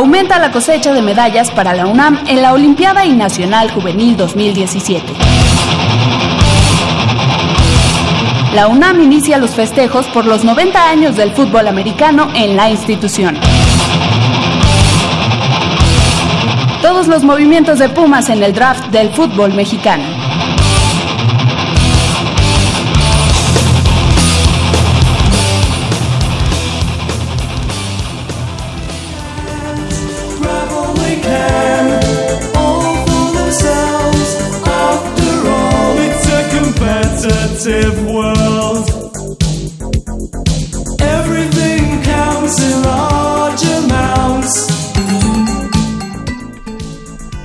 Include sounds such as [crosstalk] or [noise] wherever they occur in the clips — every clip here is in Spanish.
Aumenta la cosecha de medallas para la UNAM en la Olimpiada y Nacional Juvenil 2017. La UNAM inicia los festejos por los 90 años del fútbol americano en la institución. Todos los movimientos de Pumas en el draft del fútbol mexicano.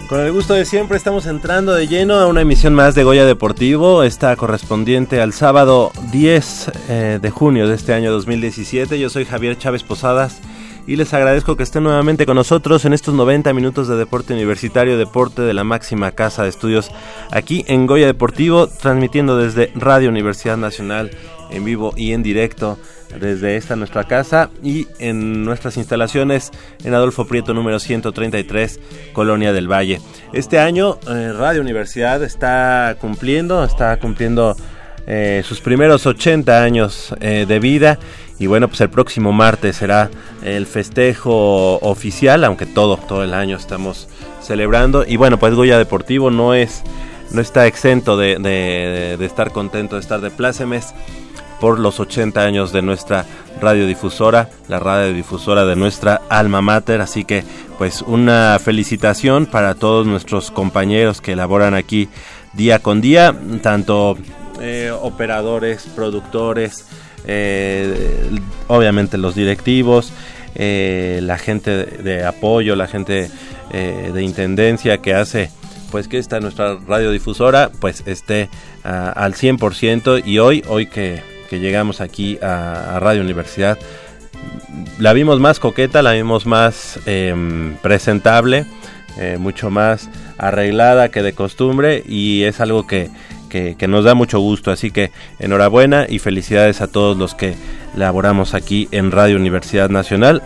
Con el gusto de siempre estamos entrando de lleno a una emisión más de Goya Deportivo, esta correspondiente al sábado 10 eh, de junio de este año 2017. Yo soy Javier Chávez Posadas y les agradezco que estén nuevamente con nosotros en estos 90 minutos de deporte universitario, deporte de la máxima casa de estudios aquí en Goya Deportivo, transmitiendo desde Radio Universidad Nacional en vivo y en directo desde esta nuestra casa y en nuestras instalaciones en Adolfo Prieto número 133, Colonia del Valle. Este año eh, Radio Universidad está cumpliendo, está cumpliendo eh, sus primeros 80 años eh, de vida y bueno, pues el próximo martes será el festejo oficial, aunque todo, todo el año estamos celebrando. Y bueno, pues Goya Deportivo no es, no está exento de, de estar contento, de estar de plácemes por los 80 años de nuestra radiodifusora, la radiodifusora de nuestra alma mater. Así que, pues, una felicitación para todos nuestros compañeros que elaboran aquí día con día, tanto eh, operadores, productores, eh, obviamente los directivos, eh, la gente de, apoyo, la gente de intendencia que hace pues que esta nuestra radiodifusora pues esté ah, al 100% y hoy, hoy que, llegamos aquí a, Radio Universidad, la vimos más coqueta, la vimos más em, presentable, mucho más arreglada que de costumbre. Y es algo que, que, nos da mucho gusto. Así que enhorabuena y felicidades a todos los que laboramos aquí en Radio Universidad Nacional.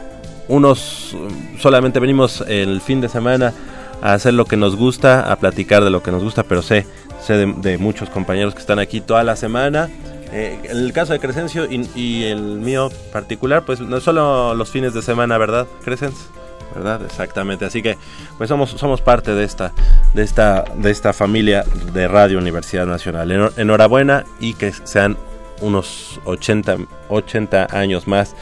Unos solamente venimos el fin de semana a hacer lo que nos gusta, a platicar de lo que nos gusta, pero sé, sé de, muchos compañeros que están aquí toda la semana. Eh, en el caso de Crescencio y, el mío particular, pues no solo los fines de semana, ¿verdad, Crescencio? ¿Verdad? Exactamente. Así que pues somos somos parte de esta de esta de esta familia de Radio Universidad Nacional. Enhorabuena y que sean unos 80 80 años más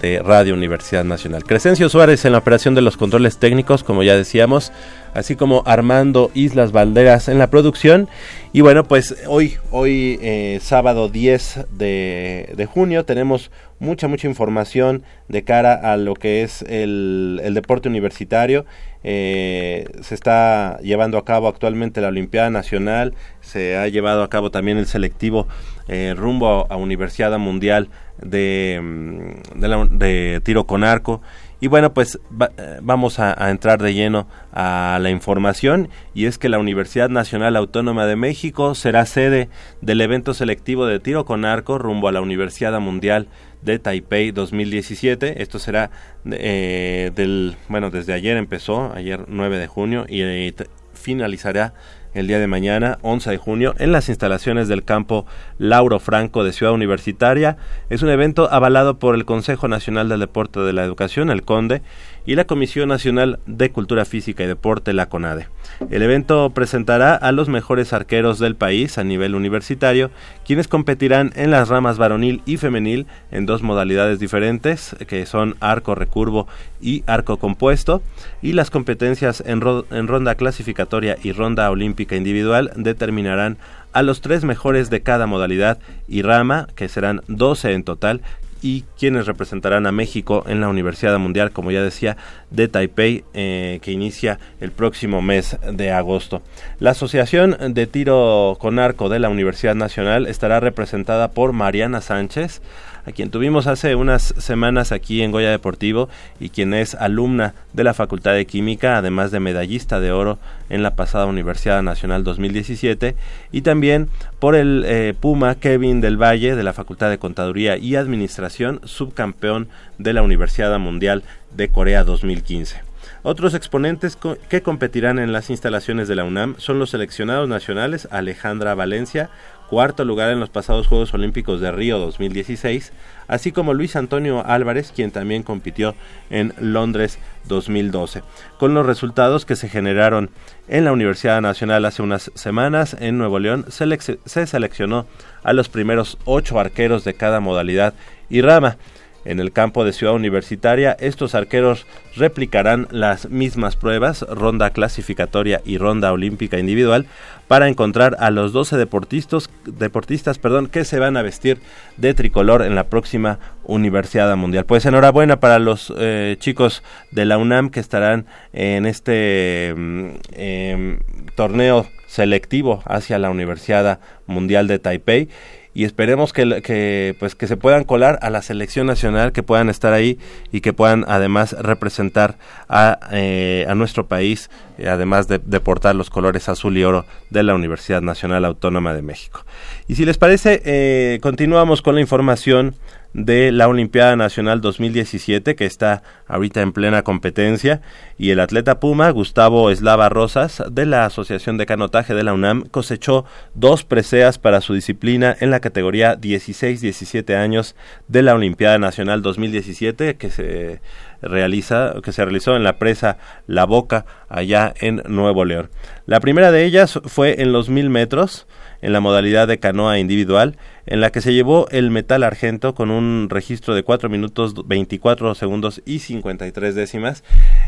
de Radio Universidad Nacional. Crescencio Suárez en la operación de los controles técnicos, como ya decíamos, así como Armando Islas Valderas en la producción. Y bueno, pues hoy, hoy eh, sábado 10 de, de junio, tenemos mucha, mucha información de cara a lo que es el, deporte universitario. Eh, se está llevando a cabo actualmente la Olimpiada Nacional, se ha llevado a cabo también el selectivo eh, rumbo a, Universidad Mundial de, mm, de, tiro con arco. Y bueno, pues eh, vamos a, entrar de lleno a la información y es que la Universidad Nacional Autónoma de México será sede del evento selectivo de tiro con arco rumbo a la Universidad Mundial de Taipei 2017. Esto será eh, del, bueno, desde ayer empezó, ayer 9 de junio, y eh, finalizará el día de mañana, 11 de junio, en las instalaciones del campo Lauro Franco de Ciudad Universitaria. Es un evento avalado por el Consejo Nacional del Deporte de la Educación, el CONDE, y la Comisión Nacional de Cultura Física y Deporte, la CONADE. El evento presentará a los mejores arqueros del país a nivel universitario, quienes competirán en las ramas varonil y femenil en dos modalidades diferentes, que son arco recurvo y arco compuesto, y las competencias en, en ronda clasificatoria y ronda olímpica individual determinarán a los tres mejores de cada modalidad y rama, que serán 12 en total, y quienes representarán a México en la Universidad Mundial, como ya decía, de Taipei, eh, que inicia el próximo mes de agosto. La Asociación de Tiro con Arco de la Universidad Nacional estará representada por Mariana Sánchez, a quien tuvimos hace unas semanas aquí en Goya Deportivo y quien es alumna de la Facultad de Química, además de medallista de oro en la pasada Universidad Nacional 2017, y también por el eh, Puma Kevin del Valle de la Facultad de Contaduría y Administración, subcampeón de la Universidad Mundial de Corea 2015. Otros exponentes que competirán en las instalaciones de la UNAM son los seleccionados nacionales Alejandra Valencia, cuarto lugar en los pasados Juegos Olímpicos de Río 2016, así como Luis Antonio Álvarez, quien también compitió en Londres 2012. Con los resultados que se generaron en la Universidad Nacional hace unas semanas en Nuevo León, se, se seleccionó a los primeros ocho arqueros de cada modalidad y rama. En el campo de Ciudad Universitaria, estos arqueros replicarán las mismas pruebas, ronda clasificatoria y ronda olímpica individual, para encontrar a los 12 deportistas, deportistas perdón, que se van a vestir de tricolor en la próxima Universidad Mundial. Pues enhorabuena para los eh, chicos de la UNAM que estarán en este mm, em, torneo selectivo hacia la Universidad Mundial de Taipei y esperemos que, pues que se puedan colar a la selección nacional, que puedan estar ahí y que puedan además representar a, eh, a nuestro país, eh, además de, de, portar los colores azul y oro de la Universidad Nacional Autónoma de México. Y si les parece, eh, continuamos con la información de la Olimpiada Nacional 2017 que está ahorita en plena competencia y el atleta Puma Gustavo Eslava Rosas de la Asociación de Canotaje de la UNAM cosechó dos preseas para su disciplina en la categoría 16-17 años de la Olimpiada Nacional 2017 que se realiza que se realizó en la presa La Boca allá en Nuevo León. La primera de ellas fue en los mil metros en la modalidad de canoa individual, en la que se llevó el metal argento con un registro de 4 minutos 24 segundos y 53 décimas.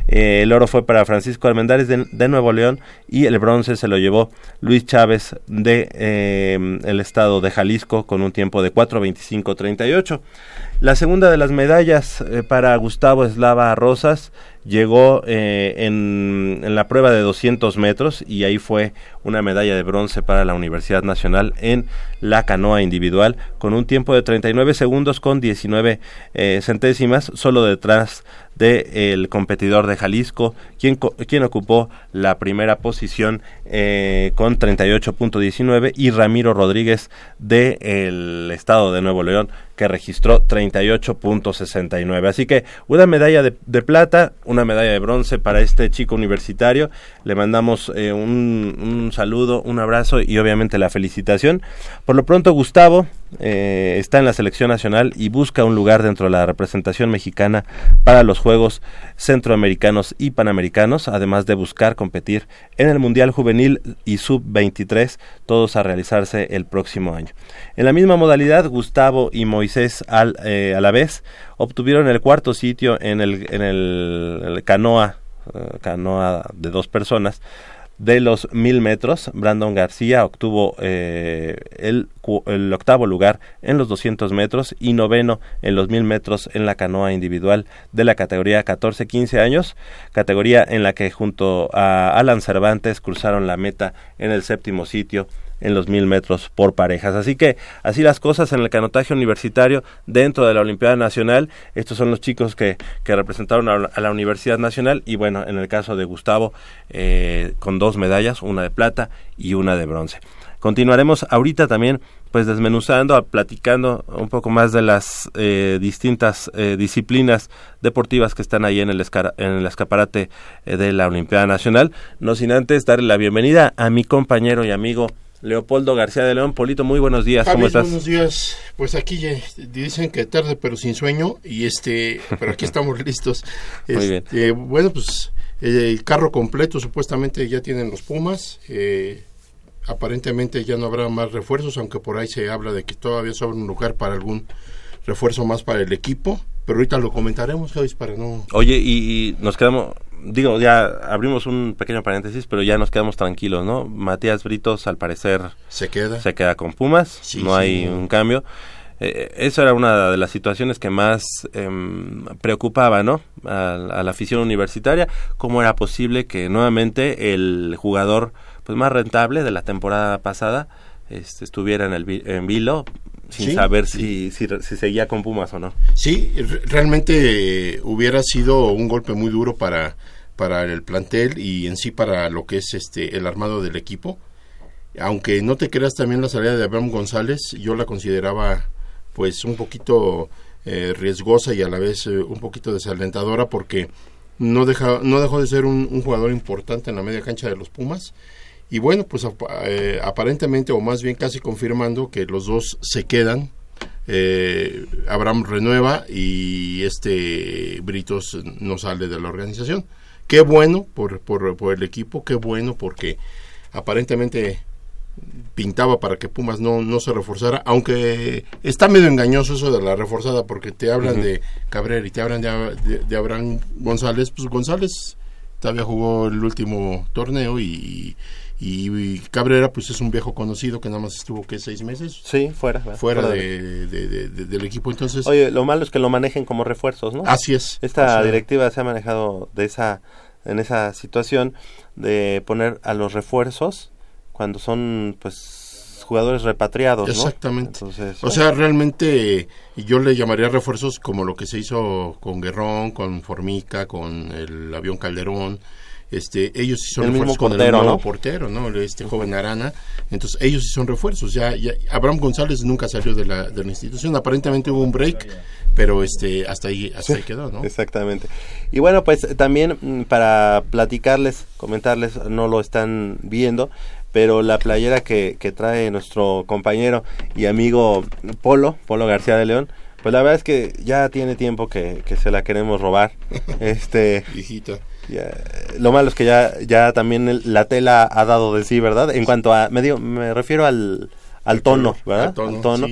Eh, el oro fue para Francisco Almendares de, Nuevo León y el bronce se lo llevó Luis Chávez de eh, el estado de Jalisco con un tiempo de 4.25.38. La segunda de las medallas eh, para Gustavo Eslava Rosas llegó en, en, la prueba de 200 metros y ahí fue una medalla de bronce para la Universidad Nacional en la canoa individual con un tiempo de 39 segundos con 19 eh, centésimas, solo detrás del competidor de Jalisco, quien, quien ocupó la primera posición eh, con 38.19 y Ramiro Rodríguez del estado de Nuevo León que registró 38.69. Así que una medalla de, de, plata, una medalla de bronce para este chico universitario. Le mandamos eh, un, un, saludo, un abrazo y obviamente la felicitación. Por lo pronto, Gustavo eh, está en la selección nacional y busca un lugar dentro de la representación mexicana para los Juegos Centroamericanos y Panamericanos, además de buscar competir en el Mundial Juvenil y Sub-23, todos a realizarse el próximo año. En la misma modalidad, Gustavo y Moisés eh, a la vez obtuvieron el cuarto sitio en el, en el, canoa, uh, canoa de dos personas de los mil metros, Brandon García obtuvo eh, el, el, octavo lugar en los 200 metros y noveno en los mil metros en la canoa individual de la categoría 14-15 años, categoría en la que junto a Alan Cervantes cruzaron la meta en el séptimo sitio en los mil metros por parejas. Así que así las cosas en el canotaje universitario dentro de la Olimpiada Nacional. Estos son los chicos que, que representaron a, la Universidad Nacional y bueno, en el caso de Gustavo, eh, con dos medallas, una de plata y una de bronce. Continuaremos ahorita también pues desmenuzando, platicando un poco más de las eh, distintas eh, disciplinas deportivas que están ahí en el, en el escaparate eh, de la Olimpiada Nacional. No sin antes darle la bienvenida a mi compañero y amigo Leopoldo García de León. Polito, muy buenos días, ¿cómo estás? Buenos días. Pues aquí dicen que tarde pero sin sueño y este, pero aquí estamos [laughs] listos. muy bien. Este, bueno, pues el carro completo supuestamente ya tienen los Pumas. Eh, aparentemente ya no habrá más refuerzos, aunque por ahí se habla de que todavía sobra un lugar para algún refuerzo más para el equipo. Pero ahorita lo comentaremos, para no... Oye, y, nos quedamos, digo, ya abrimos un pequeño paréntesis, pero ya nos quedamos tranquilos, ¿no? Matías Britos, al parecer... Se queda. Se queda con Pumas, no hay un cambio. Eh, eso era una de las situaciones que más em, preocupaba, ¿no? A, a, la afición universitaria, cómo era posible que nuevamente el jugador pues más rentable de la temporada pasada este, estuviera en el en Vilo sin saber si, si, seguía con Pumas o no. Sí, realmente hubiera sido un golpe muy duro para, para el plantel y en sí para lo que es este el armado del equipo. Aunque no te creas también la salida de Abraham González, yo la consideraba pues un poquito eh, riesgosa y a la vez eh, un poquito desalentadora porque no, deja, no dejó de ser un, un jugador importante en la media cancha de los Pumas y bueno, pues eh, aparentemente, o más bien casi confirmando que los dos se quedan. Eh, Abraham renueva y este Britos no sale de la organización. Qué bueno por, por, por el equipo, qué bueno porque aparentemente pintaba para que Pumas no, no se reforzara, aunque está medio engañoso eso de la reforzada, porque te hablan de Cabrera y te hablan de, de, Abraham González, pues González todavía jugó el último torneo y, y, Cabrera pues es un viejo conocido que nada más estuvo que seis meses sí fuera fuera, de, del equipo entonces oye lo malo es que lo manejen como refuerzos no así es esta directiva se ha manejado de esa en esa situación de poner a los refuerzos cuando son pues jugadores repatriados exactamente. O sea realmente yo le llamaría refuerzos como lo que se hizo con Guerrón con Formica con el avión Calderón este ellos sí son el refuerzos mismo portero, con el ¿no? portero no este joven Arana. Entonces ellos sí son refuerzos. Ya, ya Abraham González nunca salió de la, de la institución. Aparentemente hubo un break pero este hasta ahí hasta ahí quedó no exactamente. Y bueno pues también mm, para platicarles comentarles no lo están viendo pero la playera que, que trae nuestro compañero y amigo Polo Polo García de León pues la verdad es que ya tiene tiempo que, que se la queremos robar. [laughs] Este hijita lo malo es que ya, ya también la tela ha dado de sí, ¿verdad? En cuanto a, me, me refiero al, al tono, ¿verdad? Al tono,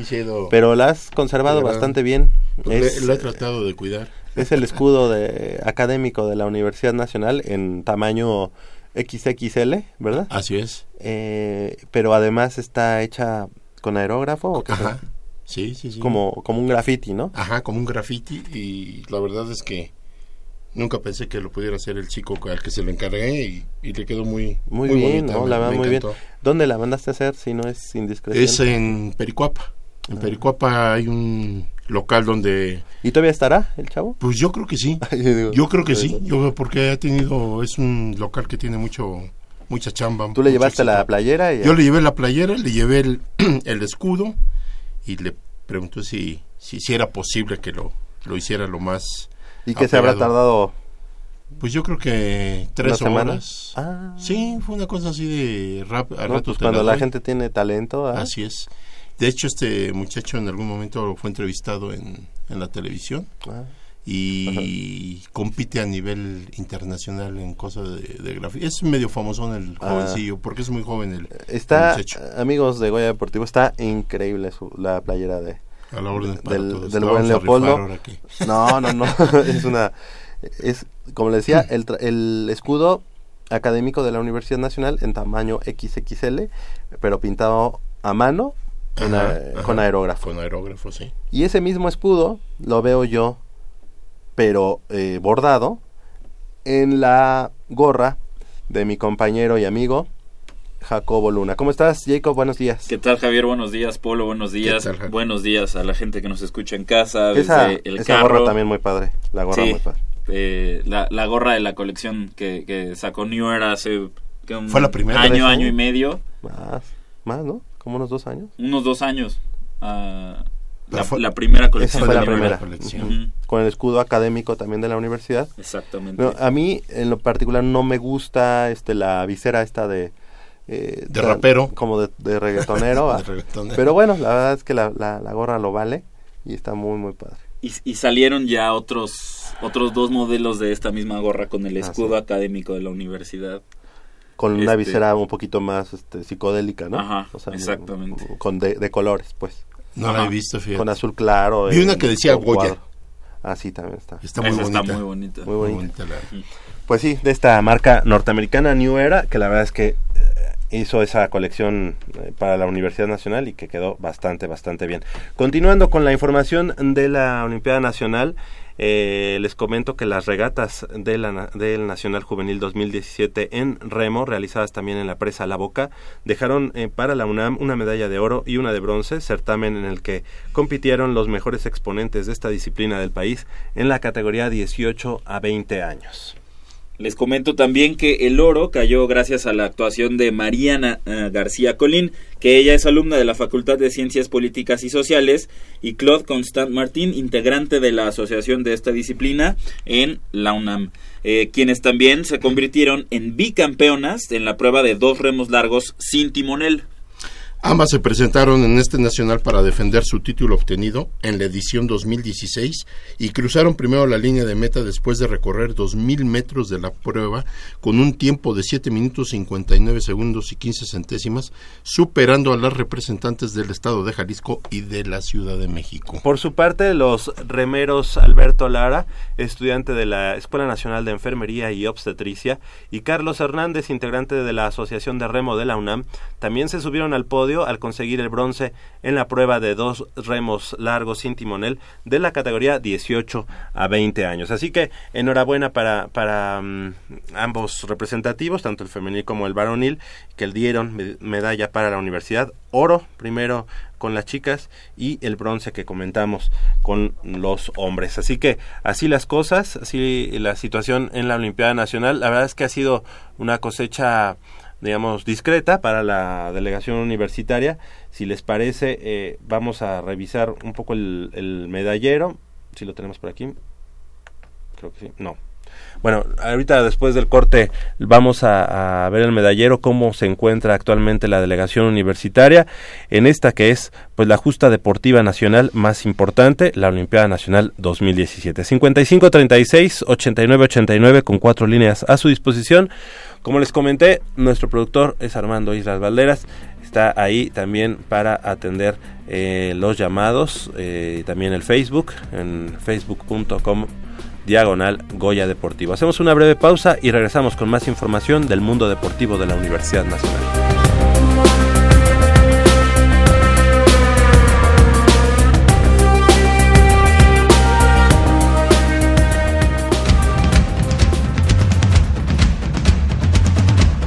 pero la has conservado bastante bien. Pues es, lo he tratado de cuidar. Es el escudo de, académico de la Universidad Nacional en tamaño XXL, ¿verdad? Así es. Eh, pero además está hecha con aerógrafo. Ajá. Sí, sí, sí. Como, como un graffiti, ¿no? Ajá, como un graffiti y la verdad es que Nunca pensé que lo pudiera hacer el chico al que se le encargué y, le quedó muy muy, bien, ¿no? la muy bien. ¿Dónde la mandaste a hacer si no es indiscreción? Es en Pericuapa. En ah. Pericuapa hay un local donde ¿Y todavía estará el chavo? Pues yo creo que sí. [laughs] yo creo que sí, yo porque ha tenido es un local que tiene mucho mucha chamba. ¿Tú le llevaste la playera? Yo le llevé la playera, le llevé el, [clears throat] el escudo y le pregunté si, si, si era posible que lo, lo hiciera lo más ¿Y que se habrá tardado? Pues yo creo que tres horas. Ah. Sí, fue una cosa así de rap, a pues cuando la, gente tiene talento. ¿ah? Así es. De hecho, este muchacho en algún momento fue entrevistado en, en la televisión ah. y compite a nivel internacional en cosas de, de grafía. Es medio famoso el jovencillo, porque es muy joven el, está, Amigos de Goya Deportivo, está increíble la playera de, a la orden del, del buen Leopoldo. No, no, no. [laughs] es una. Es, como le decía, el, el escudo académico de la Universidad Nacional en tamaño XXL, pero pintado a mano con, aerógrafo. Con aerógrafo, sí. Y ese mismo escudo lo veo yo, pero eh, bordado, en la gorra de mi compañero y amigo Jacobo Luna. ¿Cómo estás, Jacob? Buenos días. ¿Qué tal, Javier? Buenos días, Polo. Buenos días. buenos días a la gente que nos escucha en casa, desde esa, el esa gorra también muy padre. La gorra muy padre. Eh, la, gorra de la colección que, sacó New Era hace un Fue la primera año, año y medio. Más, más, ¿no? como unos dos años. Unos dos años. Ah, la, primera colección. Esa fue la primera. colección. Con el escudo académico también de la universidad. Exactamente. a mí, en lo particular, no me gusta este la visera esta de... Eh, de rapero. Como [laughs] de, reggaetonero. Pero bueno, la verdad es que la, la, gorra lo vale y está muy, muy padre. Y, salieron ya otros, otros dos modelos de esta misma gorra con el ah, escudo académico de la universidad con una este visera un poquito más este, psicodélica, ¿no? Ajá, exactamente. Con de, colores, pues. No la he visto, fíjate. Con azul claro. Vi una que decía Goya. Ah, sí, también está. Está muy bonita. Está muy bonita. Muy bonita. Pues sí, de esta marca norteamericana New Era, que la verdad es que eh, hizo esa colección eh, para la Universidad Nacional y que quedó bastante, bastante bien. Continuando con la información de la Olimpiada Nacional, eh, les comento que las regatas de la, del Nacional Juvenil 2017 en remo, realizadas también en la presa La Boca, dejaron eh, para la UNAM una medalla de oro y una de bronce, certamen en el que compitieron los mejores exponentes de esta disciplina del país en la categoría 18 a 20 años. Les comento también que el oro cayó gracias a la actuación de Mariana eh, García Colín, que ella es alumna de la Facultad de Ciencias Políticas y Sociales, y Claude Constant Martín, integrante de la asociación de esta disciplina en la UNAM, eh, quienes también se convirtieron en bicampeonas en la prueba de dos remos largos sin timonel. Ambas se presentaron en este nacional para defender su título obtenido en la edición 2016 y cruzaron primero la línea de meta después de recorrer 2.000 metros de la prueba con un tiempo de 7 minutos 59 segundos y 15 centésimas, superando a las representantes del estado de Jalisco y de la Ciudad de México. Por su parte, los remeros Alberto Lara, estudiante de la Escuela Nacional de Enfermería y Obstetricia, y Carlos Hernández, integrante de la Asociación de Remo de la UNAM, también se subieron al podio al conseguir el bronce en la prueba de dos remos largos sin timonel de la categoría 18 a 20 años. Así que enhorabuena para, para mm, ambos representativos, tanto el femenil como el varonil, que dieron medalla para la universidad. Oro primero con las chicas y el bronce que comentamos con los hombres. Así que así las cosas, así la situación en la Olimpiada Nacional. La verdad es que ha sido una cosecha digamos, discreta para la delegación universitaria. Si les parece, eh, vamos a revisar un poco el, medallero. Si lo tenemos por aquí. Creo que sí. No, bueno, ahorita después del corte vamos a, ver el medallero, cómo se encuentra actualmente la delegación universitaria en esta que es pues la justa deportiva nacional más importante, la Olimpiada Nacional 2017. 55-36, 89-89 con cuatro líneas a su disposición. Como les comenté, nuestro productor es Armando Islas Valderas está ahí también para atender eh, los llamados, eh, también el Facebook, en facebook.com diagonal Goya Deportivo. Hacemos una breve pausa y regresamos con más información del mundo deportivo de la Universidad Nacional.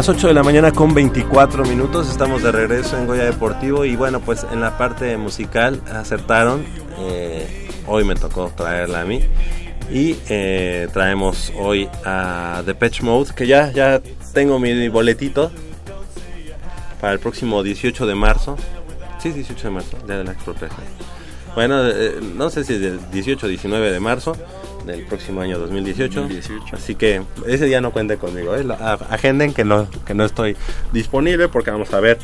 Las 8 de la mañana con 24 minutos, estamos de regreso en Goya Deportivo y bueno, pues en la parte musical acertaron, eh, hoy me tocó traerla a mí y eh, traemos hoy a Patch Mode, que ya, ya tengo mi boletito para el próximo 18 de marzo, sí, 18 de marzo, día de la expropiación. Bueno, eh, no sé si es del 18 o 19 de marzo del próximo año 2018. 2018. Así que ese día no cuente conmigo. ¿eh? La- a- agenden que no, que no estoy disponible porque vamos a ver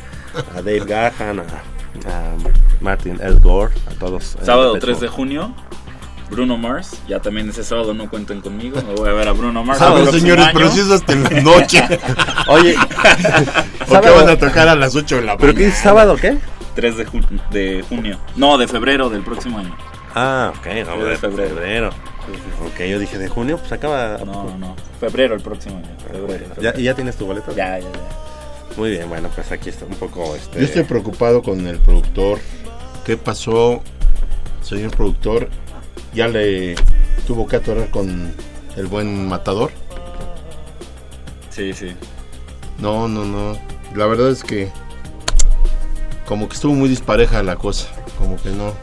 a Dave Gahan, a, a Martin Elgore, a todos. en Sábado Depeche 3 de junio, Bruno Mars. Ya también ese sábado no cuenten conmigo. Me voy a ver a Bruno Mars. Próximo señores, pero si es hasta la noche. [laughs] Oye, ¿O qué sábado- van a tocar a las 8 de la ¿pero mañana? qué dice sábado qué? 3 de, jun- de junio. No, de febrero del próximo año. Ah, ok, no, de de febrero. febrero. Ok, yo dije de junio, pues acaba. No, no, no. Febrero el próximo año. Febrero, ¿Ya, febrero. ¿Y ya tienes tu boleto? Ya, ya, ya. Muy bien, bueno, pues aquí está un poco. Este... Yo estoy preocupado con el productor. ¿Qué pasó, señor productor? ¿Ya le tuvo que atorar con el buen matador? Sí, sí. No, no, no. La verdad es que como que estuvo muy dispareja la cosa. Como que no.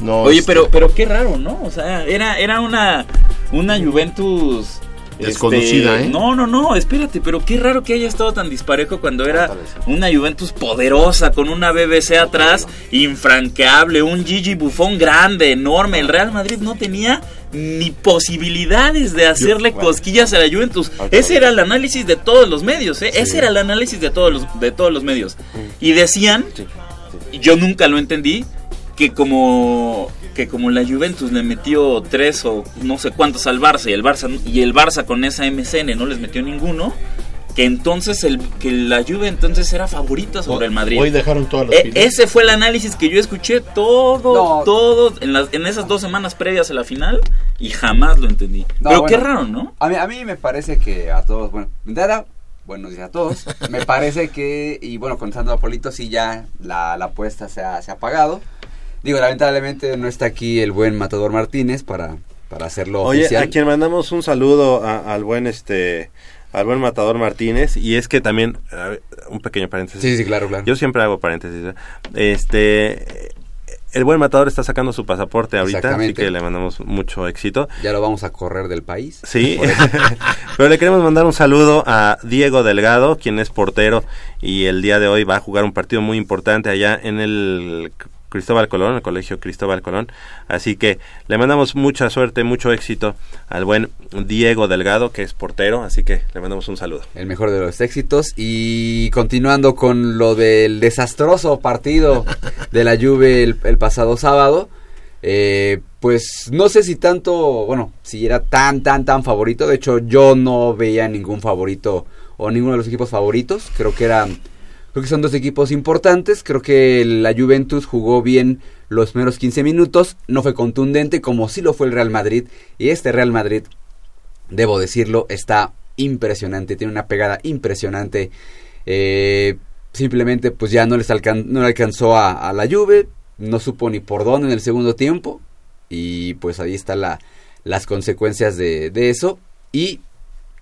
No. Oye, este, pero, pero qué raro, ¿no? O sea, era, era una, una Juventus... Desconocida, este, ¿eh? No, no, no, espérate, pero qué raro que haya estado tan disparejo cuando era una Juventus poderosa, con una BBC atrás, infranqueable, un Gigi Buffon grande, enorme. El Real Madrid no tenía ni posibilidades de hacerle cosquillas a la Juventus. Ese era el análisis de todos los medios, ¿eh? Ese era el análisis de todos los, de todos los medios. Y decían, y yo nunca lo entendí, que como que como la Juventus le metió tres o no sé cuántos al Barça y el Barça y el Barça con esa MCN no les metió ninguno, que entonces el que la Juve entonces era favorita sobre el Madrid. Hoy dejaron todas las E- pilas. ese fue el análisis que yo escuché todo, No. todo en, las, en esas dos semanas previas a la final y jamás lo entendí. No, Pero qué bueno. raro, ¿no? A mí, a mí me parece que a todos, bueno, Dara, buenos días a todos. [laughs] Me parece que, y bueno, con Sandro Apolito sí ya la, la apuesta se ha, se ha pagado. Digo, lamentablemente no está aquí el buen Matador Martínez para, para hacerlo Oye, oficial. a quien mandamos un saludo a- al buen este al buen matador Martínez y es que también ver, un pequeño paréntesis. Sí, sí, claro, claro. Yo siempre hago paréntesis. ¿eh? Este el buen matador está sacando su pasaporte ahorita, así que le mandamos mucho éxito. Ya lo vamos a correr del país. Sí, [laughs] [laughs] pero le queremos mandar un saludo a Diego Delgado, quien es portero y el día de hoy va a jugar un partido muy importante allá en el Cristóbal Colón, el colegio Cristóbal Colón. Así que le mandamos mucha suerte, mucho éxito al buen Diego Delgado, que es portero, así que le mandamos un saludo. El mejor de los éxitos. Y continuando con lo del desastroso partido [laughs] de la Juve el, el pasado sábado. eh, pues no sé si tanto, bueno, si era tan, tan, tan favorito. De hecho, yo no veía ningún favorito o ninguno de los equipos favoritos. Creo que eran, creo que son dos equipos importantes. Creo que la Juventus jugó bien los primeros 15 minutos. No fue contundente como sí lo fue el Real Madrid. Y este Real Madrid debo decirlo, está impresionante, tiene una pegada impresionante. Eh, simplemente pues ya no les le alcanzó a, la Juve, no supo ni por dónde en el segundo tiempo y pues ahí están la, las consecuencias de eso y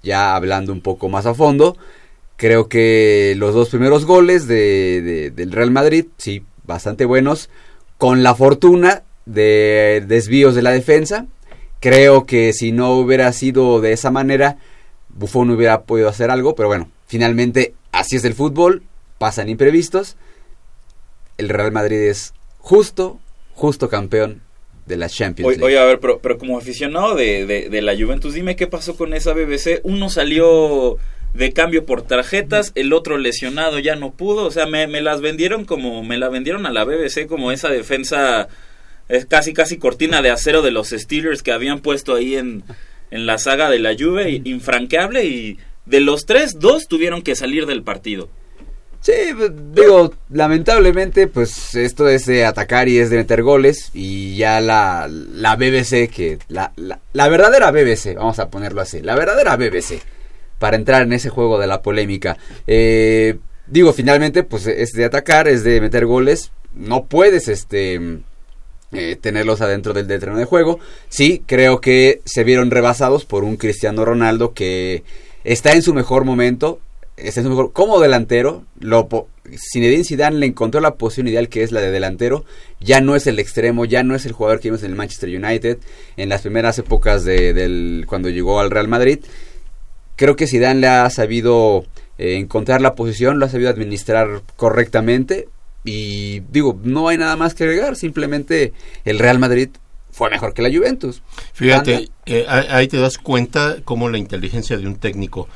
ya hablando un poco más a fondo, creo que los dos primeros goles de, de- del Real Madrid, sí, bastante buenos, con la fortuna de desvíos de la defensa, Creo que si no hubiera sido de esa manera, Buffon hubiera podido hacer algo, pero bueno, finalmente así es el fútbol, pasan imprevistos. El Real Madrid es justo, justo campeón de la Champions Oye, League. oye, a ver, pero, pero como aficionado de, de, de la Juventus, dime qué pasó con esa BBC. Uno salió de cambio por tarjetas, el otro lesionado ya no pudo. O sea, me, me las vendieron como, me la vendieron a la BBC como esa defensa, es casi casi cortina de acero de los Steelers que habían puesto ahí en, en la saga de la Juve, infranqueable y de los tres, dos tuvieron que salir del partido. Sí, pues, digo, lamentablemente, pues esto es de atacar y es de meter goles. Y ya la, la BBC, que la, la, la verdadera BBC, vamos a ponerlo así, la verdadera BBC, para entrar en ese juego de la polémica. Eh, digo, finalmente, pues es de atacar, es de meter goles. No puedes, este, eh, tenerlos adentro del, del de juego. Sí, creo que se vieron rebasados por un Cristiano Ronaldo que está en su mejor momento. este es mejor como delantero. Lo, Zinedine Zidane le encontró la posición ideal que es la de delantero. Ya no es el extremo, ya no es el jugador que vimos en el Manchester United en las primeras épocas de, del cuando llegó al Real Madrid. Creo que Zidane le ha sabido eh, encontrar la posición, lo ha sabido administrar correctamente y digo, no hay nada más que agregar, simplemente el Real Madrid fue mejor que la Juventus. Fíjate, eh, ahí te das cuenta cómo la inteligencia de un técnico.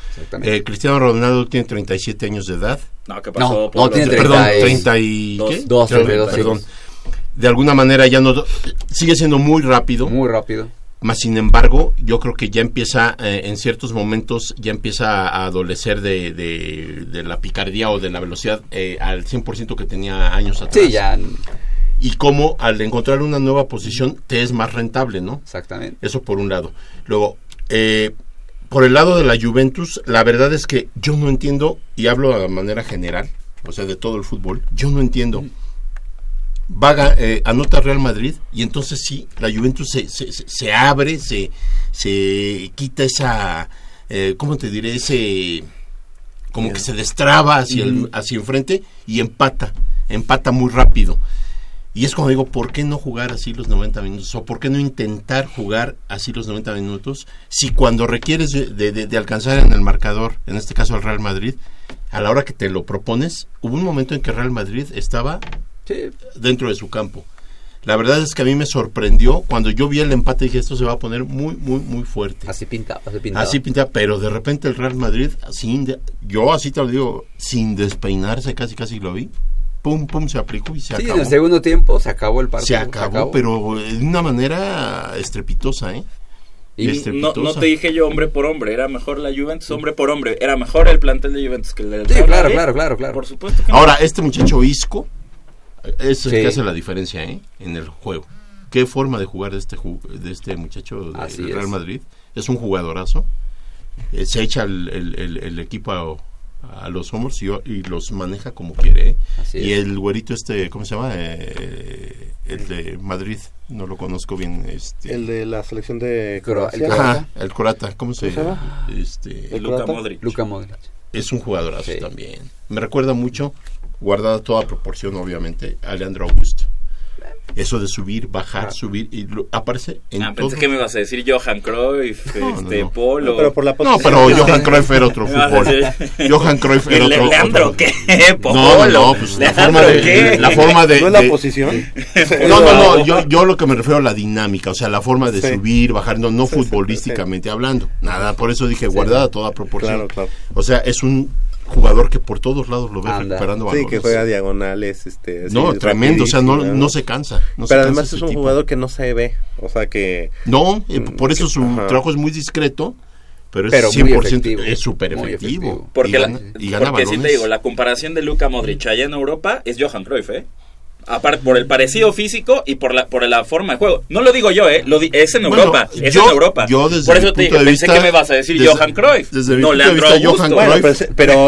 Eh, Cristiano Ronaldo tiene 37 años de edad. No, ¿qué pasó? No, no tiene 30 Perdón, 30 y... ¿qué? Dos, perdón. De alguna manera ya no... Sigue siendo muy rápido. Muy rápido. Más sin embargo, yo creo que ya empieza, eh, en ciertos momentos, ya empieza a adolecer de, de, la picardía o de la velocidad eh, al 100% que tenía años atrás. Sí, ya y cómo al encontrar una nueva posición te es más rentable, ¿no? Exactamente. Eso por un lado. Luego, eh, por el lado de la Juventus, la verdad es que yo no entiendo, y hablo de manera general, o sea, de todo el fútbol, yo no entiendo. Vaga, eh, anota Real Madrid y entonces sí, la Juventus se, se, se abre, se, se quita esa, eh, ¿cómo te diré? Ese, como que se destraba hacia, el, hacia enfrente y empata, empata muy rápido. Y es como digo, ¿por qué no jugar así los 90 minutos? ¿O por qué no intentar jugar así los 90 minutos? Si cuando requieres de, alcanzar en el marcador, en este caso el Real Madrid, a la hora que te lo propones, hubo un momento en que Real Madrid estaba dentro de su campo. La verdad es que a mí me sorprendió cuando yo vi el empate y dije esto se va a poner muy, muy, muy fuerte. Así pinta, así pinta. Así pinta, pero de repente el Real Madrid, sin yo así te lo digo, sin despeinarse, casi casi lo vi, pum, pum, se aplicó y se sí, acabó. en el segundo tiempo se acabó el partido. Se acabó, pero de una manera estrepitosa, ¿eh? Y no, no, te dije yo hombre por hombre, era mejor la Juventus hombre por hombre, era mejor el plantel de Juventus que el del Sí, claro, claro, claro, claro. Por supuesto que Ahora, este muchacho Isco, es el que hace la diferencia, ¿eh? En el juego. Qué forma de jugar de este, de este muchacho de Real Madrid. Es un jugadorazo. Eh, se echa el, el, el equipo a, a los hombros y, los maneja como quiere. ¿eh? Y el güerito este, ¿cómo se llama? Eh, el de Madrid, no lo conozco bien. Este. El de la selección de Croacia. el Croata, ¿cómo se, llama? Este, el Luka Modric. Luka Modric. Es un jugadorazo también. Me recuerda mucho, guardada toda proporción obviamente, a Leandro Augusto. Eso de subir, bajar, subir y aparece en ah, pensé que me ibas a decir Johan Cruyff, este, Polo. No, pero por la no, pero [laughs] Johan Cruyff era otro fútbol. Johan Cruyff era otro. ¿Leandro qué? Polo. No, no, pues la forma de, la forma de, ¿No es la posición? no, no, no, yo, yo lo que me refiero a la dinámica, o sea, la forma de subir, bajar, no, no futbolísticamente hablando. Nada, por eso dije guardada toda proporción. Claro, claro. O sea, es un jugador que por todos lados lo ve recuperando balones. Sí, que juega diagonales. Este, no, tremendo, o sea, no, no se cansa. Pero además es un jugador que no se ve, o sea que... No, eh, mm, por eso su trabajo es muy discreto, pero es 100% es súper efectivo. Porque, y gana, porque si te digo, la comparación de Luca Modric allá en Europa es Johan Cruyff, ¿eh? Aparte por el parecido físico y por la por la forma de juego. No lo digo yo, eh, lo es en Europa, es en Europa. Yo desde por eso te dije, pensé que me vas a decir Johan Cruyff. Desde mi no, punto de vista, Johan Cruyff, pero,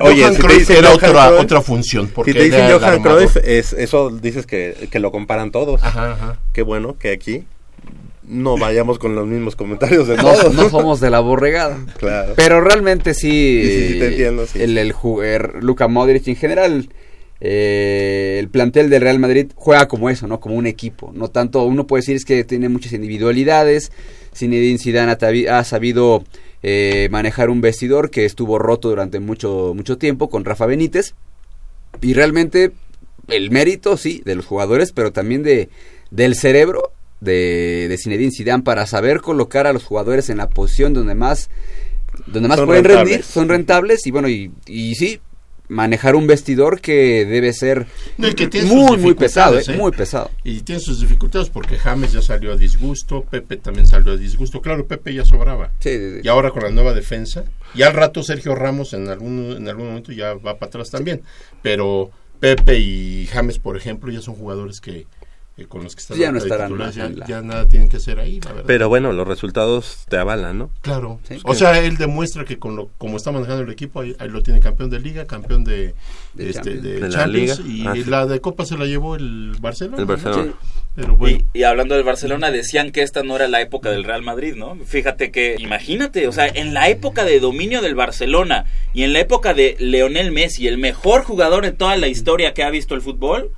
oye, Johan Cruyff era otra otra función porque Si te dicen Johan Cruyff, es, eso dices que, que lo comparan todos. Ajá, ajá. Qué bueno que aquí no vayamos con los mismos comentarios de no, todos. No [laughs] somos de la borregada. Claro. Pero realmente sí. Sí, sí, te entiendo. Sí. El, el, el Luka Modric en general eh, el plantel del Real Madrid juega como eso, ¿no? Como un equipo. No tanto, uno puede decir es que tiene muchas individualidades. Zinedine Zidane ha, sabido eh, manejar un vestidor que estuvo roto durante mucho, mucho tiempo con Rafa Benítez. Y realmente el mérito, sí, de los jugadores, pero también de, del cerebro de, de Zinedine Zidane para saber colocar a los jugadores en la posición donde más donde más pueden rendir, son rentables y bueno, y, y sí, manejar un vestidor que debe ser muy muy pesado, ¿eh? ¿eh? muy pesado. Y tiene sus dificultades porque James ya salió a disgusto, Pepe también salió a disgusto. Claro, Pepe ya sobraba. Y ahora con la nueva defensa, y al rato Sergio Ramos en algún en algún momento ya va para atrás también, pero Pepe y James, por ejemplo, ya son jugadores que con los que están ya no estarán ya, nada tienen que hacer ahí pero bueno los resultados te avalan no claro. O sea él demuestra que con lo como está manejando el equipo ahí, lo tiene campeón de liga campeón de, de, este, Champions, y ah, la de Copa se la llevó el Barcelona el Barcelona. Pero bueno. Y, y hablando del Barcelona, decían que esta no era la época del Real Madrid, ¿no? Fíjate que, imagínate, o sea, en la época de dominio del Barcelona y en la época de Leonel Messi, el mejor jugador en toda la historia que ha visto el fútbol,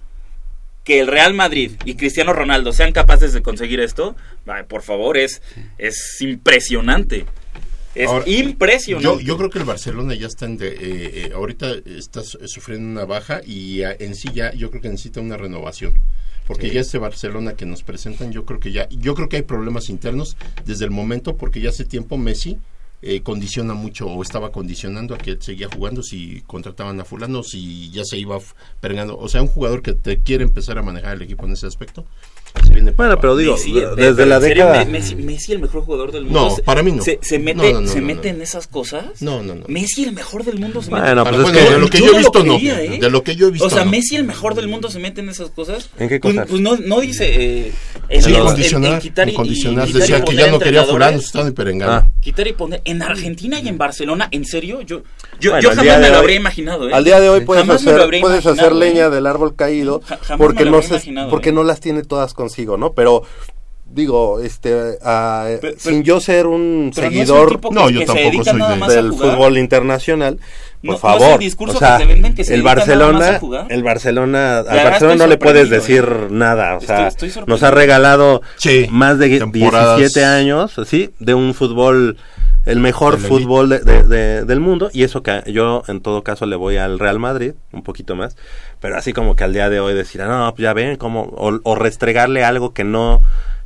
que el Real Madrid y Cristiano Ronaldo sean capaces de conseguir esto, por favor, es, es impresionante. Es Ahora, impresionante. Yo, yo creo que el Barcelona ya está en de- eh, eh, ahorita está su- sufriendo una baja y en sí ya yo creo que necesita una renovación. Porque ya este Barcelona que nos presentan, yo creo que ya, yo creo que hay problemas internos desde el momento, porque ya hace tiempo Messi eh, condiciona mucho o estaba condicionando a que seguía jugando si contrataban a fulano, si ya se iba pergando. O sea, un jugador que te quiere empezar a manejar el equipo en ese aspecto, se viene para Bueno, pero digo, Messi, de- de- desde de- la ¿en serio década... Me- Messi, Messi el mejor jugador del mundo. No, Se- para mí no. Se, se mete, No, no, no, se no, mete no. en esas cosas. No, no, no. Messi el mejor del mundo se mete. Bueno, Para- pues es bueno, que... de lo que Yo yo he visto no. creía, ¿eh? De lo que yo he visto O sea, no. Messi el mejor del mundo se mete en esas cosas. ¿En qué Pues- cosas? Pues, no, no dice. Eh, en Sí, condicionar, en quitar y- condicionar. y- y Decía que ya no quería fulano, estaban perengando. Ah. Quitar y poner. En Argentina y en Barcelona, ¿en serio? Yo, yo, Bueno, yo al jamás me lo hoy- habría imaginado, ¿eh? Al día de hoy puedes Jamás me lo hacer, habría puedes hacer imaginado, leña ¿eh? del árbol caído porque ¿eh? no las tiene todas consigo, ¿no? Pero digo, este, Pero- pero- sin yo ser un no seguidor que- No, yo que tampoco soy de- del fútbol internacional, por No- no es favor, el discurso o sea, que te venden que se el dedica nada más a Barcelona, jugar. el Barcelona, al Barcelona no le puedes decir nada, o sea, estoy nos ha regalado Sí, más de temporadas. 17 años, sí, de un fútbol, el mejor fútbol de- de- de- del mundo, y eso que yo en todo caso le voy al Real Madrid, un poquito más, pero así como que al día de hoy decir, ah, no, pues ya ven, como, o, o restregarle algo que no,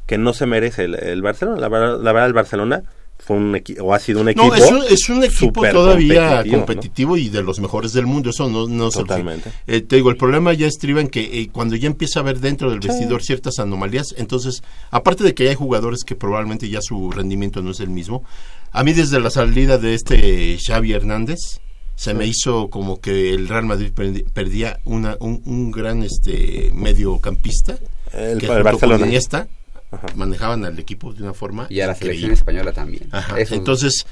que no se merece el, el Barcelona, la verdad, la verdad el Barcelona fue un equipo, o ha sido un equipo No, es un, es un equipo todavía competitivo, competitivo, ¿no? y de los mejores del mundo, eso no, no se Totalmente. Eh, te digo, el problema ya estriba en que eh, cuando ya empieza a haber dentro del vestidor ciertas anomalías, entonces, aparte de que hay jugadores que probablemente ya su rendimiento no es el mismo, a mí desde la salida de este Xavi Hernández, se me hizo como que el Real Madrid perdía una, un, un gran este mediocampista El, que el Barcelona. manejaban al equipo de una forma Y a la increíble. selección española también. Ajá, Eso- Entonces,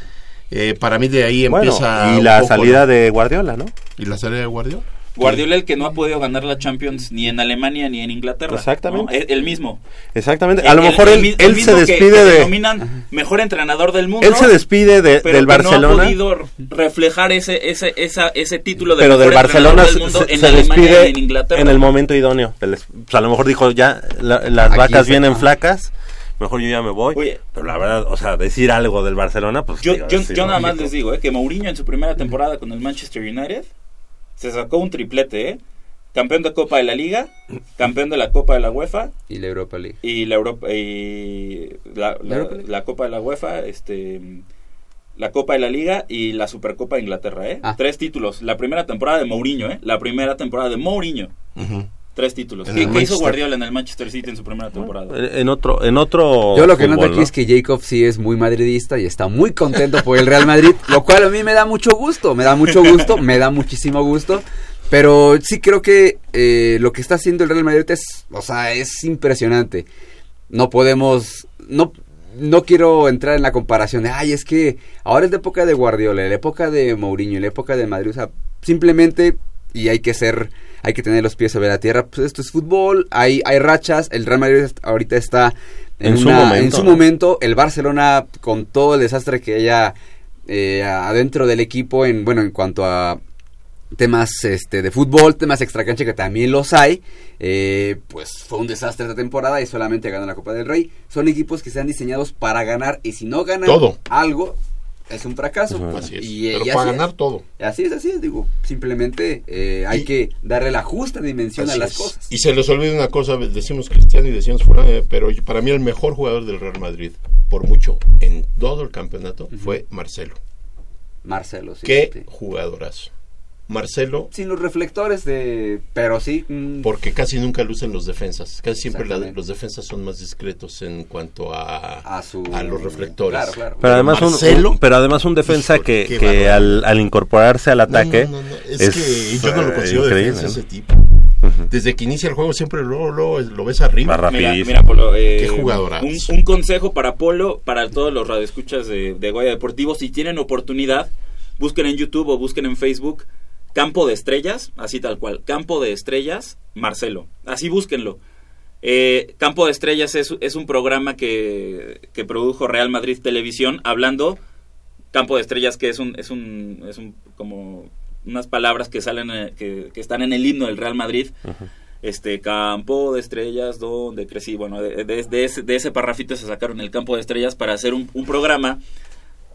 eh, para mí de ahí Bueno, empieza. y la poco, salida ¿no? de Guardiola, ¿no? ¿Y la salida de Guardiola? Guardiola el que no ha podido ganar la Champions ni en Alemania ni en Inglaterra. Exactamente. ¿no? El, el mismo. Exactamente. El- A lo el- mejor el él, él mismo se que- despide que de... denominan mejor entrenador del mundo. Él se despide de- pero del que Barcelona. No ha podido reflejar ese, ese, esa, ese título de pero mejor del Barcelona del mundo se- en se Alemania despide y en Inglaterra. en el momento idóneo. Del- pues a lo mejor dijo ya la- las Aquí vacas vienen flacas, mejor yo ya me voy. Oye. pero la verdad, o sea, decir algo del Barcelona, pues Yo, digo, yo, yo nada más les digo eh, que Mourinho en su primera temporada con el Manchester United se sacó un triplete, ¿eh? Campeón de Copa de la Liga, campeón de la Copa de la UEFA Y la Europa League. y la Europa y la, la- Copa de la UEFA, este la Copa de la Liga y la Supercopa de Inglaterra, ¿eh? Ah. Tres títulos. La primera temporada de Mourinho, ¿eh? La primera temporada de Mourinho. Tres títulos. ¿Qué, hizo. Guardiola en el Manchester City en su primera temporada? En otro, en otro. Yo lo que noto aquí ¿no? es que Jacob sí es muy madridista y está muy contento por el Real Madrid, lo cual a mí me da mucho gusto, me da mucho gusto, me da muchísimo gusto. Pero sí creo que eh, lo que está haciendo el Real Madrid es, o sea, es impresionante. No podemos, no, no quiero entrar en la comparación de, ay, es que ahora es la época de Guardiola, la época de Mourinho, la época de Madrid, o sea, simplemente, y hay que ser, hay que tener los pies sobre la tierra, pues esto es fútbol, hay, hay rachas, el Real Madrid ahorita está en, En su momento, en su ¿no? momento, el Barcelona con todo el desastre que haya eh, adentro del equipo en, bueno, en cuanto a temas este de fútbol, temas extracancha que también los hay, eh, pues fue un desastre esta temporada y solamente ganó la Copa del Rey. Son equipos que están diseñados para ganar y si no ganan Todo. algo es un fracaso. Así es. Y, eh, Pero y para así ganar es. todo. Así es, así es, digo, simplemente eh, hay Y- que darle la justa dimensión a las es. cosas. Y se les olvida una cosa, decimos Cristiano y decimos fuera, pero yo- para mí el mejor jugador del Real Madrid, por mucho, en todo el campeonato, fue Marcelo. Marcelo, sí. Qué sí. jugadorazo. Marcelo, Sin los reflectores de... Pero sí... mm, porque casi nunca lucen los defensas. Casi siempre la- los defensas son más discretos en cuanto a, a su... a los reflectores. Claro, claro. Pero además, un, Marcelo, un- pero además un defensa que, que al, al incorporarse al ataque no, no, no, Es, es, que yo no lo eh, considero defensa ¿no? ese tipo. Desde que inicia el juego siempre luego, luego lo ves arriba. Mira, mira, Polo, eh, Qué jugadorazo. un, un consejo para Polo, para todos los radioescuchas de, de Goya Deportivo, si tienen oportunidad, busquen en YouTube o busquen en Facebook Campo de Estrellas, así tal cual, Campo de Estrellas, Marcelo. Así búsquenlo. Eh, Campo de Estrellas es, es un programa que, que produjo Real Madrid Televisión hablando Campo de Estrellas que es un es un es un como unas palabras que salen eh, que, que están en el himno del Real Madrid. Este campo de estrellas donde crecí, bueno, de, de- de ese, de ese parrafito se sacaron el campo de estrellas para hacer un, un programa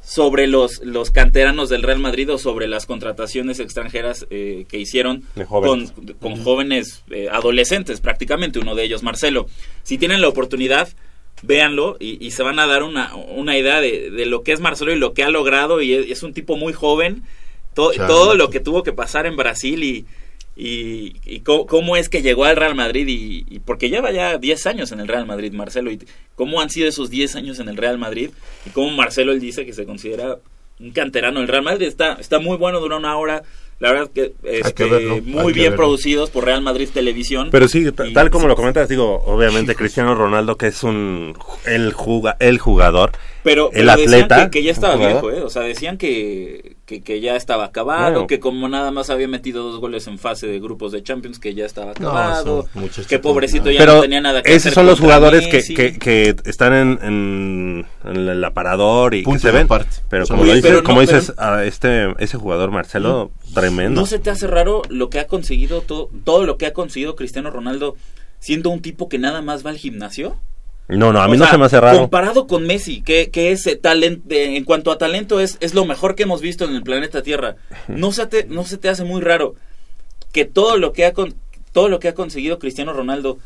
sobre los, los canteranos del Real Madrid o sobre las contrataciones extranjeras eh, que hicieron jóvenes. con, con jóvenes eh, adolescentes prácticamente, uno de ellos Marcelo. Si tienen la oportunidad, véanlo y, y se van a dar una, una idea de, de lo que es Marcelo y lo que ha logrado y es, es un tipo muy joven, To- todo lo que tuvo que pasar en Brasil y, y, y cómo, cómo es que llegó al Real Madrid y, y porque lleva ya 10 años en el Real Madrid Marcelo y cómo han sido esos 10 años en el Real Madrid y cómo Marcelo él dice que se considera un canterano del Real Madrid. Está está muy bueno dura una hora la verdad que, este, verlo, hay muy que bien verlo. producidos por Real Madrid Televisión. Pero sí, Y- tal como lo comentas, digo, obviamente Cristiano Ronaldo, que es un el, juga, el jugador, Pero, el pero decían atleta, que, que ya estaba el viejo, ¿eh? O sea, decían que, que, que ya estaba acabado, Bueno. que como nada más había metido dos goles en fase de grupos de Champions, que ya estaba No, acabado, muchacho, que pobrecito ya pero no tenía nada que hacer esos son los jugadores que, que, que están en, en, en el aparador y Punto que se ven. Pero como, dices, pero no, como pero- dices, a este, ese jugador Marcelo, tremendo. ¿No se te hace raro lo que ha conseguido, todo, todo lo que ha conseguido Cristiano Ronaldo siendo un tipo que nada más va al gimnasio? No, no, a O mí no sea, se me hace raro. Comparado con Messi, que, que es talento, en cuanto a talento es, es lo mejor que hemos visto en el planeta Tierra. [laughs] No se te, no se te hace muy raro que todo lo que ha con- todo lo que ha conseguido Cristiano Ronaldo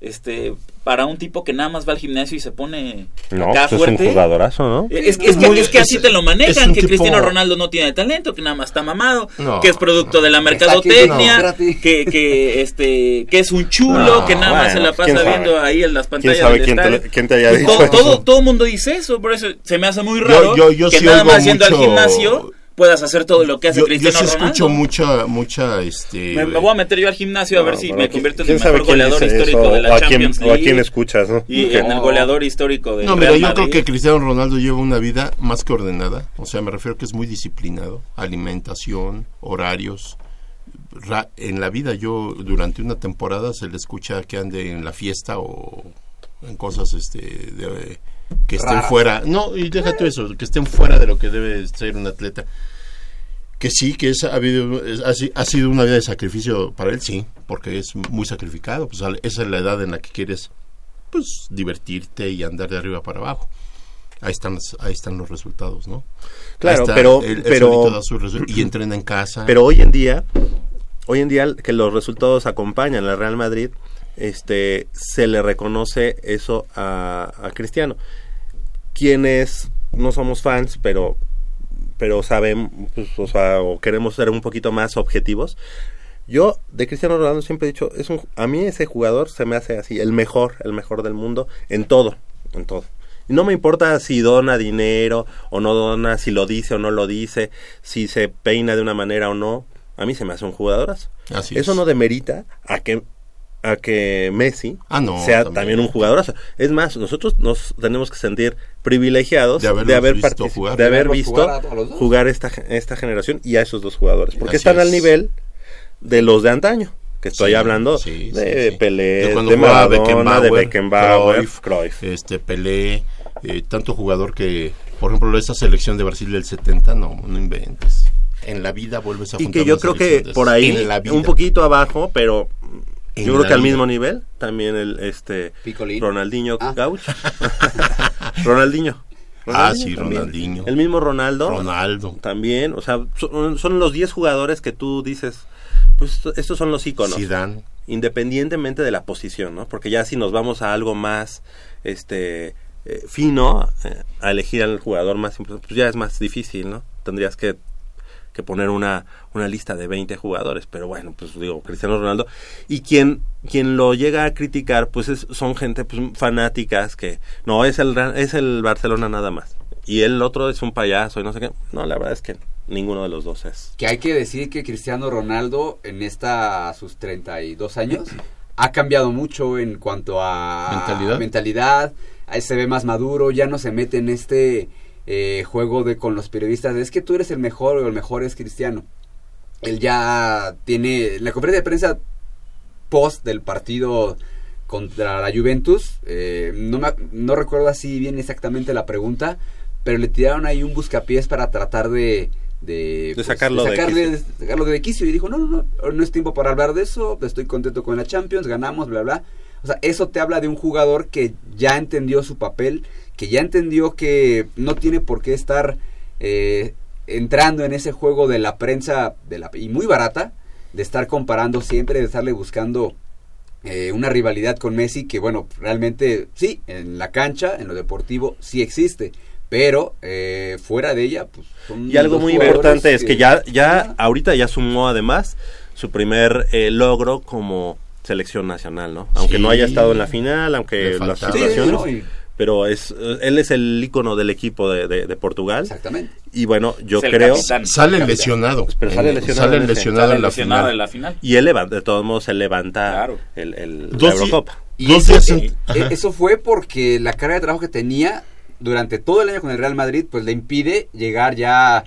este para un tipo que nada más va al gimnasio y se pone No, acá pues es fuerte. un jugadorazo, ¿no? Es, es Es que, es que así es- te lo manejan, que tipo- Cristiano Ronaldo no tiene talento, que nada más está mamado, No, que es producto de la mercadotecnia, no, que, que este que es un chulo, No, que nada más se la ¿quién pasa sabe? viendo ahí en las ¿Quién pantallas sabe quién estadio. te, quién te haya dicho todo, eso? todo, todo mundo dice eso, por eso se me hace muy raro yo- yo que sí nada más yendo al gimnasio puedas hacer todo lo que hace yo, yo Cristiano sí Ronaldo. escucho mucha, mucha, este... me, me voy a meter yo al gimnasio a ver si me ¿quién- convierto en el mejor goleador histórico eso? de la o a quién, Champions o a League quién escuchas, ¿no? y en el goleador histórico de No, mira, Real yo creo que Cristiano Ronaldo lleva una vida más que ordenada. O sea, me refiero que es muy disciplinado. Alimentación, horarios. Ra- en la vida yo durante una temporada se le escucha que ande en la fiesta o en cosas este de- que estén fuera. No, y déjate eso, que estén fuera de lo que debe ser un atleta. Que sí, que es, ha, habido, es- ha, si- ha sido una vida de sacrificio para él, sí, porque es muy sacrificado. Pues esa es la edad en la que quieres pues divertirte y andar de arriba para abajo. Ahí están, los- ahí están los resultados, ¿no? Claro, pero- pero- y entrena en casa. Pero hoy en día, hoy en día que los resultados acompañan al Real Madrid, este, se le reconoce eso a, a Cristiano. Quienes no somos fans, pero, pero saben, pues, o sea, o queremos ser un poquito más objetivos. Yo de Cristiano Ronaldo siempre he dicho, es un, a mí ese jugador se me hace así, el mejor, el mejor del mundo, en todo, en todo. No me importa si dona dinero o no dona, si lo dice o no lo dice, si se peina de una manera o no. A mí se me hace un jugadorazo. Así Eso es. no demerita a que a que Messi Ah, no, sea también. también. un jugadorazo. Es más, nosotros nos tenemos que sentir privilegiados De haber visto jugar. de haber visto jugar a- a los dos. jugar esta, esta generación y a esos dos jugadores. Porque Así están al nivel de los de antaño. Que estoy Sí, hablando sí, de sí. Pelé, De de, Maradona, de Beckenbauer, Beckenbauer, Cruyff, Cruyff. este Pelé, eh, tanto jugador que, por ejemplo, esa selección de Brasil del 70, no, no inventes. En la vida vuelves a Y juntar que yo creo que por ahí, En la vida. un poquito abajo, pero yo creo que al mismo nivel, también el este Picolín. Ronaldinho Ah. Gaucho. [laughs] Ronaldinho. Ah, sí, también. Ronaldinho. El mismo Ronaldo. Ronaldo. También, o sea, son, son los 10 jugadores que tú dices, pues estos son los íconos. Zidane. Independientemente de la posición, ¿no? Porque ya si nos vamos a algo más, este, eh, fino, eh, a elegir al jugador más importante, pues ya es más difícil, ¿no? Tendrías que que poner una, una lista de 20 jugadores, pero bueno, pues digo, Cristiano Ronaldo. Y quien, quien lo llega a criticar, pues es- son gente pues, fanáticas que no, es el, es el Barcelona nada más. Y el otro es un payaso y no sé qué. No, la verdad es que ninguno de los dos es. Que hay que decir que Cristiano Ronaldo en esta sus 32 años ha cambiado mucho en cuanto a Mentalidad. mentalidad, ahí se ve más maduro, ya no se mete en este eh, juego de con los periodistas, es que tú eres el mejor o el mejor es Cristiano. Él ya tiene en la conferencia de prensa post del partido contra la Juventus. eh, no, me, no recuerdo así bien exactamente la pregunta, pero le tiraron ahí un buscapiés para tratar de... De, pues, sacarlo de sacarle- de sacarlo de quicio y dijo no no no no es tiempo para hablar de eso estoy contento con la Champions ganamos bla bla o sea eso te habla de un jugador que ya entendió su papel que ya entendió que no tiene por qué estar eh, entrando en ese juego de la prensa de la, y muy barata, de estar comparando siempre, de estarle buscando eh, una rivalidad con Messi que bueno, realmente sí, en la cancha, en lo deportivo, sí existe. Pero eh, fuera de ella, pues son Y algo muy importante es que ya, ya ahorita ya sumó además su primer eh, logro como selección nacional, ¿no? Aunque Sí. no haya estado en la final, aunque las faltaba. Sí, situaciones, no, y- pero es él es el ícono del equipo de, de- de Portugal exactamente. y bueno, yo creo capitán. Sale lesionado. Pero sale Eh, lesionado sale lesionado en la lesionado final. en la final. y él levanta, de todos modos él levanta Claro. el, el- la Eurocopa. Y Dos eso, eh, fue porque la carga de trabajo que tenía durante todo el año con el Real Madrid, pues le impide llegar ya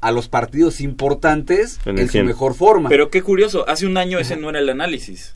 a los partidos importantes En en, su mejor forma. Pero qué curioso, hace un año ese no era el análisis.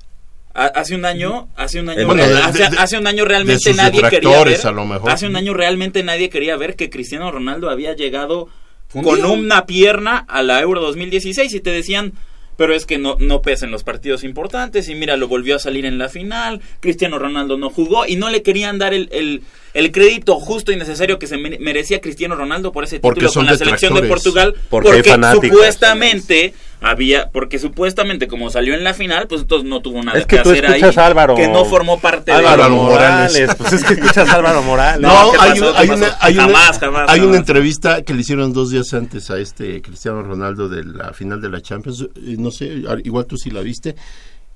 Ha- Hace un año, hace un año, Bueno, de- hace, de- hace un año realmente nadie quería ver. a lo mejor. Hace un año realmente nadie quería ver que Cristiano Ronaldo había llegado con una pierna a la Euro 2016 y te decían, pero es que no, no pesa en los partidos importantes y mira, lo volvió a salir en la final, Cristiano Ronaldo no jugó y no le querían dar el, el, el crédito justo y necesario que se mere- merecía Cristiano Ronaldo por ese Porque título con la selección de. Portugal, Porque fanáticos. supuestamente había, porque supuestamente como salió en la final, pues entonces no tuvo nada Es que que tú hacer ahí, escuchas a Álvaro- que no formó parte Álvaro Álvaro Morales. Morales. [laughs] pues es que escuchas a Álvaro Morales. No, No, ¿qué hay, pasó? una, ¿Qué hay, una, hay, una- Jamás, jamás, hay una jamás. entrevista que le hicieron dos días antes a este Cristiano Ronaldo de la final de la Champions. Eh, No sé, al- igual tú sí la viste.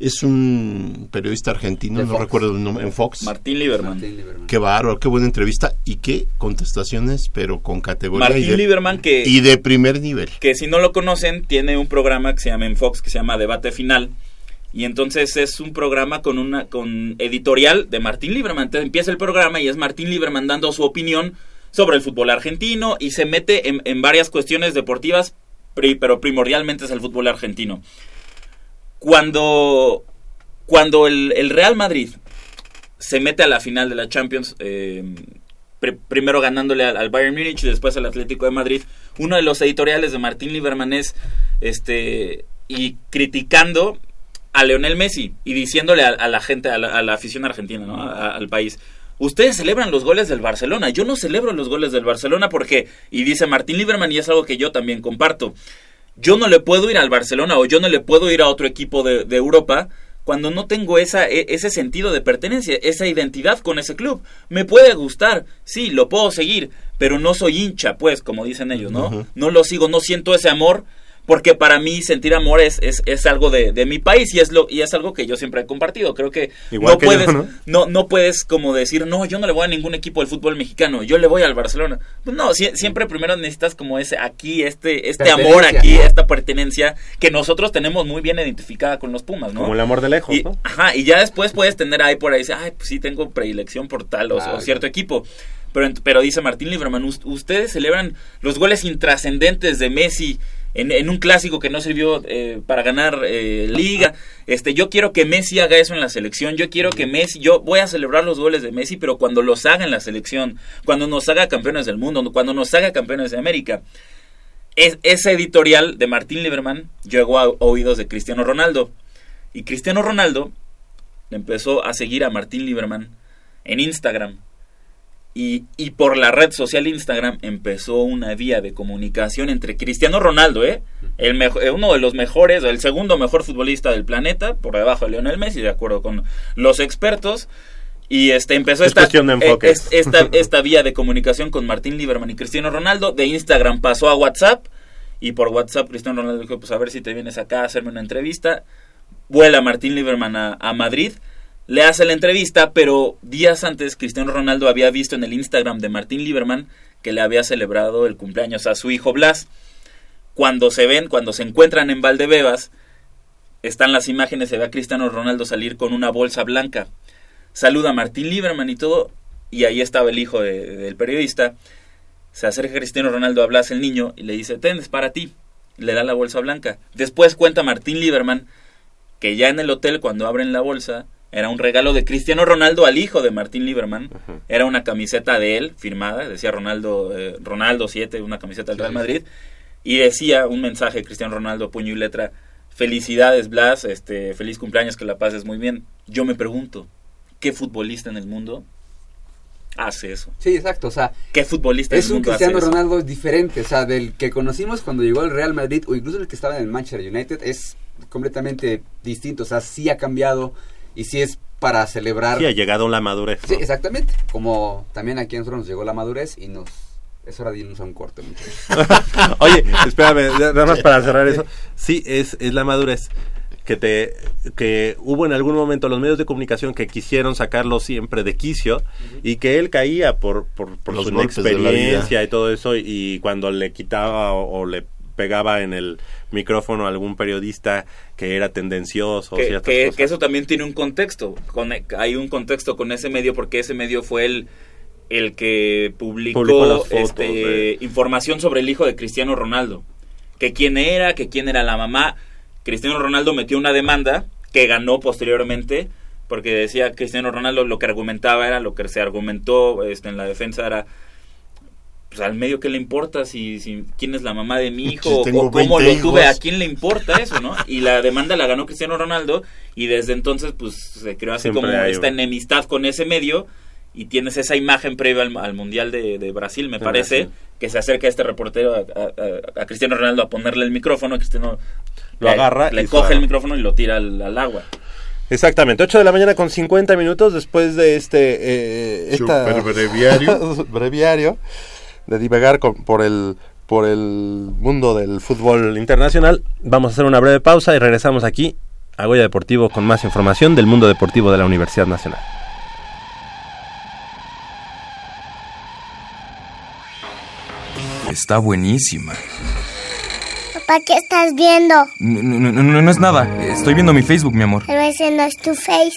Es un periodista argentino, De no Fox. recuerdo el nombre, en Fox. Martín Lieberman. Martín Lieberman. Qué bárbaro, qué buena entrevista y qué contestaciones, pero con categoría y Martín de, Lieberman que y de primer nivel. que si no lo conocen, tiene un programa que se llama en Fox, que se llama Debate Final. Y entonces es un programa con una con editorial de Martín Lieberman. Entonces empieza el programa y es Martín Lieberman dando su opinión sobre el fútbol argentino y se mete en, en varias cuestiones deportivas, pri- pero primordialmente es el fútbol argentino. Cuando, cuando el, Real Madrid se mete a la final de la Champions, eh, pr- primero ganándole al, Bayern Múnich y después al Atlético de Madrid, uno de los editoriales de Martín Lieberman es este y criticando a Leonel Messi y diciéndole a, la gente, a la, a la afición argentina, ¿no? Al país. Ustedes celebran los goles del Barcelona. Yo no celebro los goles del Barcelona porque, y dice Martín Lieberman, y es algo que yo también comparto, yo no le puedo ir al Barcelona o yo no le puedo ir a otro equipo de, de Europa cuando no tengo esa, e- ese sentido de pertenencia, esa identidad con ese club. Me puede gustar, sí, lo puedo seguir, pero no soy hincha, pues, como dicen ellos, ¿no? No lo sigo, no siento ese amor, porque para mí sentir amor es, es, es algo de, de mi país y es, lo, y es algo que yo siempre he compartido. Creo que, Igual no, que yo, puedes, ¿no? no, no puedes como decir, no, yo no le voy a ningún equipo del fútbol mexicano, yo le voy al Barcelona. Pues no, sie- siempre primero necesitas como ese aquí, este, este amor aquí, ¿no? esta pertenencia que nosotros tenemos muy bien identificada con los Pumas, ¿no? Como el amor de lejos, Y, ¿no? Ajá, y ya después puedes tener ahí por ahí, ay, pues sí tengo predilección por tal o, cierto equipo. Pero, pero dice Martín Lieberman, "Ust- ustedes celebran los goles intrascendentes de Messi en, un clásico que no sirvió eh, para ganar eh, liga. Este, yo quiero que Messi haga eso en la selección. Yo quiero que Messi, yo voy a celebrar los goles de Messi, pero cuando los haga en la selección, cuando nos haga campeones del mundo, cuando nos haga campeones de América. Es, ese editorial de Martín Lieberman llegó a oídos de Cristiano Ronaldo. Y Cristiano Ronaldo empezó a seguir a Martín Lieberman en Instagram. Y, y por la red social Instagram empezó una vía de comunicación entre Cristiano Ronaldo, ¿eh? El eh, uno de los mejores, el segundo mejor futbolista del planeta, por debajo de Lionel Messi, de acuerdo con los expertos. Y este empezó Es esta, de eh, es- esta, esta vía de comunicación con Martín Lieberman y Cristiano Ronaldo. De Instagram pasó a WhatsApp. Y por WhatsApp Cristiano Ronaldo dijo, pues a ver si te vienes acá a hacerme una entrevista. Vuela Martín Lieberman a, a Madrid. Le hace la entrevista, pero días antes Cristiano Ronaldo había visto en el Instagram de Martín Lieberman que le había celebrado el cumpleaños a su hijo Blas. Cuando se ven, cuando se encuentran en Valdebebas, están las imágenes, se ve a Cristiano Ronaldo salir con una bolsa blanca. Saluda a Martín Lieberman y todo, y ahí estaba el hijo de- del periodista. Se acerca Cristiano Ronaldo a Blas, el niño, y le dice, ten, es para ti. Le da la bolsa blanca. Después cuenta Martín Lieberman que ya en el hotel, cuando abren la bolsa, Era un regalo de Cristiano Ronaldo al hijo de Martín Lieberman. Era una camiseta de él, firmada, decía Ronaldo, eh, Ronaldo 7, una camiseta del Real Madrid. Y decía un mensaje de Cristiano Ronaldo, puño y letra, felicidades Blas, este, feliz cumpleaños, que la pases muy bien. Yo me pregunto, ¿qué futbolista en el mundo hace eso? Sí, exacto, o sea, ¿Qué futbolista en es el un mundo Cristiano hace eso? Ronaldo diferente, o sea, del que conocimos cuando llegó al Real Madrid o incluso el que estaba en el Manchester United es completamente distinto, o sea, sí ha cambiado y sí es para celebrar. Sí, ha llegado la madurez. Sí, exactamente, como también aquí a nosotros nos llegó la madurez y nos es hora de irnos a un corte. [laughs] Oye, espérame, nada más para cerrar eso. [laughs] Sí, es, es la madurez que te que hubo en algún momento los medios de comunicación que quisieron sacarlo siempre de quicio y que él caía por, por, por Los su inexperiencia y todo eso y cuando le quitaba o, o le pegaba en el micrófono a algún periodista que era tendencioso que, ciertas que- cosas. que eso también tiene un contexto. Con- hay un contexto con ese medio porque ese medio fue el, el que publicó, Publicó las fotos este, de- información sobre el hijo de Cristiano Ronaldo. Que quién era, que quién era la mamá. Cristiano Ronaldo metió una demanda que ganó posteriormente porque decía Cristiano Ronaldo lo que argumentaba era lo que se argumentó este, en la defensa era pues al medio que le importa si, si quién es la mamá de mi hijo Si o cómo 20 lo tuve, hijos. a quién le importa eso, ¿no? Y la demanda la ganó Cristiano Ronaldo y desde entonces pues se creó así Siempre como hay esta enemistad con ese medio y tienes esa imagen previa al, al Mundial de, de Brasil, me De parece, Brasil. que se acerca este reportero a, a- a- a Cristiano Ronaldo a ponerle el micrófono, Cristiano Lo le- agarra le y coge el micrófono y lo tira al, al agua. Exactamente, 8 de la mañana con 50 minutos después de este eh, esta- Super [laughs] breviario. breviario de divagar con- por el por el mundo del fútbol internacional. Vamos a hacer una breve pausa y regresamos aquí a Goya Deportivo con más información del mundo deportivo de la Universidad Nacional. Está buenísima. Papá, ¿qué estás viendo? No, no- no- no es nada. Estoy viendo mi Facebook, mi amor. Pero ese no es tu face.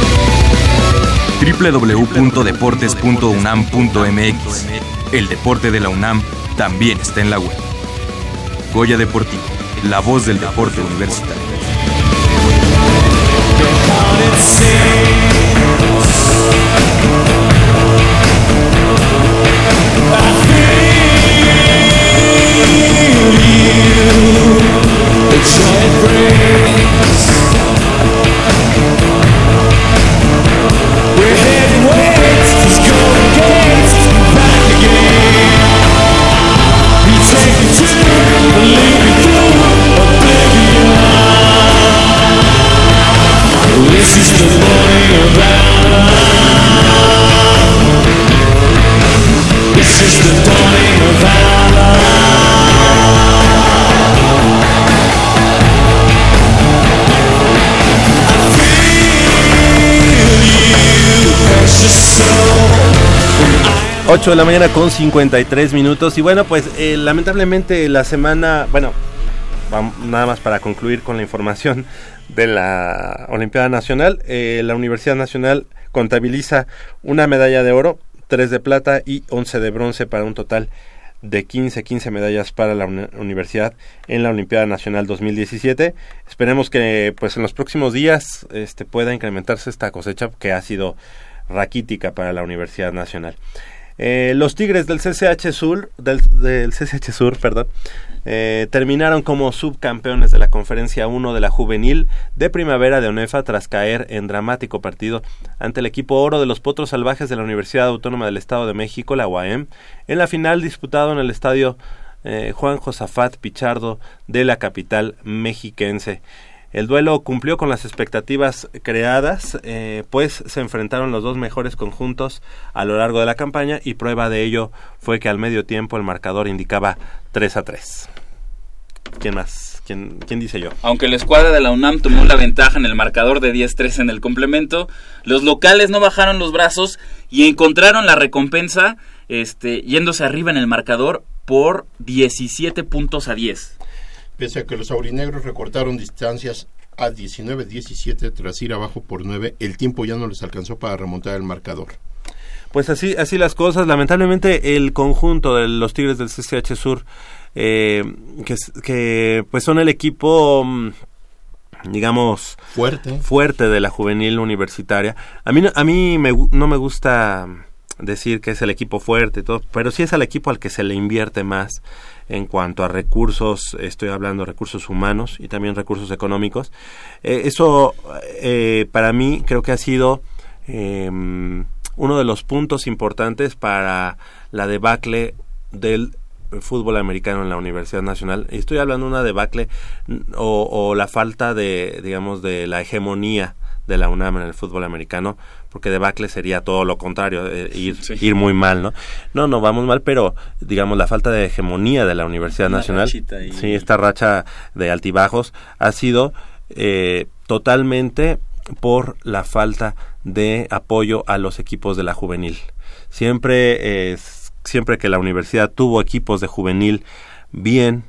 www.deportes.unam.mx El deporte de la UNAM también está en la web. Goya Deportivo, la voz del deporte universitario. Ocho de la mañana con 53 minutos y bueno pues eh, lamentablemente la semana, bueno, nada más para concluir con la información de la Olimpiada Nacional, eh, la Universidad Nacional contabiliza una medalla de oro, tres de plata y 11 de bronce para un total de 15, 15 medallas para la uni- universidad en la Olimpiada Nacional 2017. Esperemos que pues en los próximos días este pueda incrementarse esta cosecha que ha sido raquítica para la Universidad Nacional. Eh, los Tigres del CCH Sur, del, CCH Sur, perdón, eh, terminaron como subcampeones de la Conferencia 1 de la Juvenil de Primavera de ONEFA tras caer en dramático partido ante el equipo oro de los Potros Salvajes de la Universidad Autónoma del Estado de México, la UAM, en la final disputado en el estadio eh, Juan Josafat Pichardo de la capital mexiquense. El duelo cumplió con las expectativas creadas, eh, pues se enfrentaron los dos mejores conjuntos a lo largo de la campaña y prueba de ello fue que al medio tiempo el marcador indicaba 3 a 3. ¿Quién más? ¿Quién, quién dice yo? Aunque la escuadra de la UNAM tomó la ventaja en el marcador de 10-3 en el complemento, los locales no bajaron los brazos y encontraron la recompensa este, yéndose arriba en el marcador por 17 puntos a 10. Pese a que los aurinegros recortaron distancias a 19-17 tras ir abajo por 9, el tiempo ya no les alcanzó para remontar el marcador. Pues así, así las cosas. Lamentablemente el conjunto de los Tigres del CCH Sur, eh, que, que pues son el equipo mm, digamos fuerte fuerte de la juvenil universitaria a mí no- a mí me no me gusta decir que es el equipo fuerte y todo pero sí es el equipo al que se le invierte más en cuanto a recursos estoy hablando de recursos humanos y también recursos económicos Eh, eso eh, para mí creo que ha sido em, uno de los puntos importantes para la debacle del fútbol americano en la Universidad Nacional. Estoy hablando de una debacle o, o la falta de, digamos, de la hegemonía de la UNAM en el fútbol americano, porque debacle sería todo lo contrario, eh, ir, ir muy mal, ¿no? No, no vamos mal, pero digamos la falta de hegemonía de la Universidad Una Nacional, sí, esta racha de altibajos ha sido eh, totalmente por la falta de apoyo a los equipos de la juvenil. Siempre, eh, siempre que la universidad tuvo equipos de juvenil bien,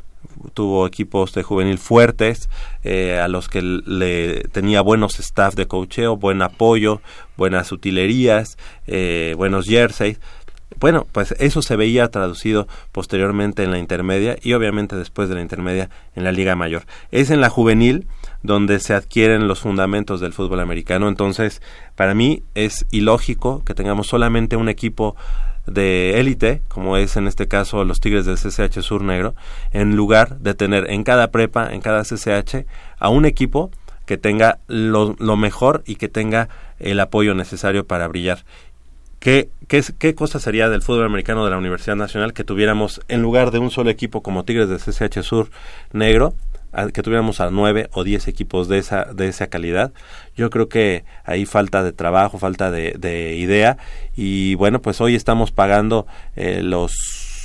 tuvo equipos de juvenil fuertes, eh, a los que le tenía buenos staff de cocheo, buen apoyo, buenas utilerías, eh, buenos jerseys. Bueno, pues eso se veía traducido posteriormente en la intermedia y obviamente después de la intermedia en la Liga Mayor. Es en la juvenil donde se adquieren los fundamentos del fútbol americano. Entonces, para mí es ilógico que tengamos solamente un equipo de élite, como es en este caso los Tigres del CCH Sur Negro, en lugar de tener en cada prepa, en cada CCH, a un equipo que tenga lo, lo mejor y que tenga el apoyo necesario para brillar. ¿Qué, qué, ¿Qué cosa sería del fútbol americano de la Universidad Nacional que tuviéramos, en lugar de un solo equipo como Tigres del CCH Sur Negro, que tuviéramos a nueve o diez equipos de esa, de esa calidad? Yo creo que ahí falta de trabajo, falta de, de idea y bueno, pues hoy estamos pagando eh, los,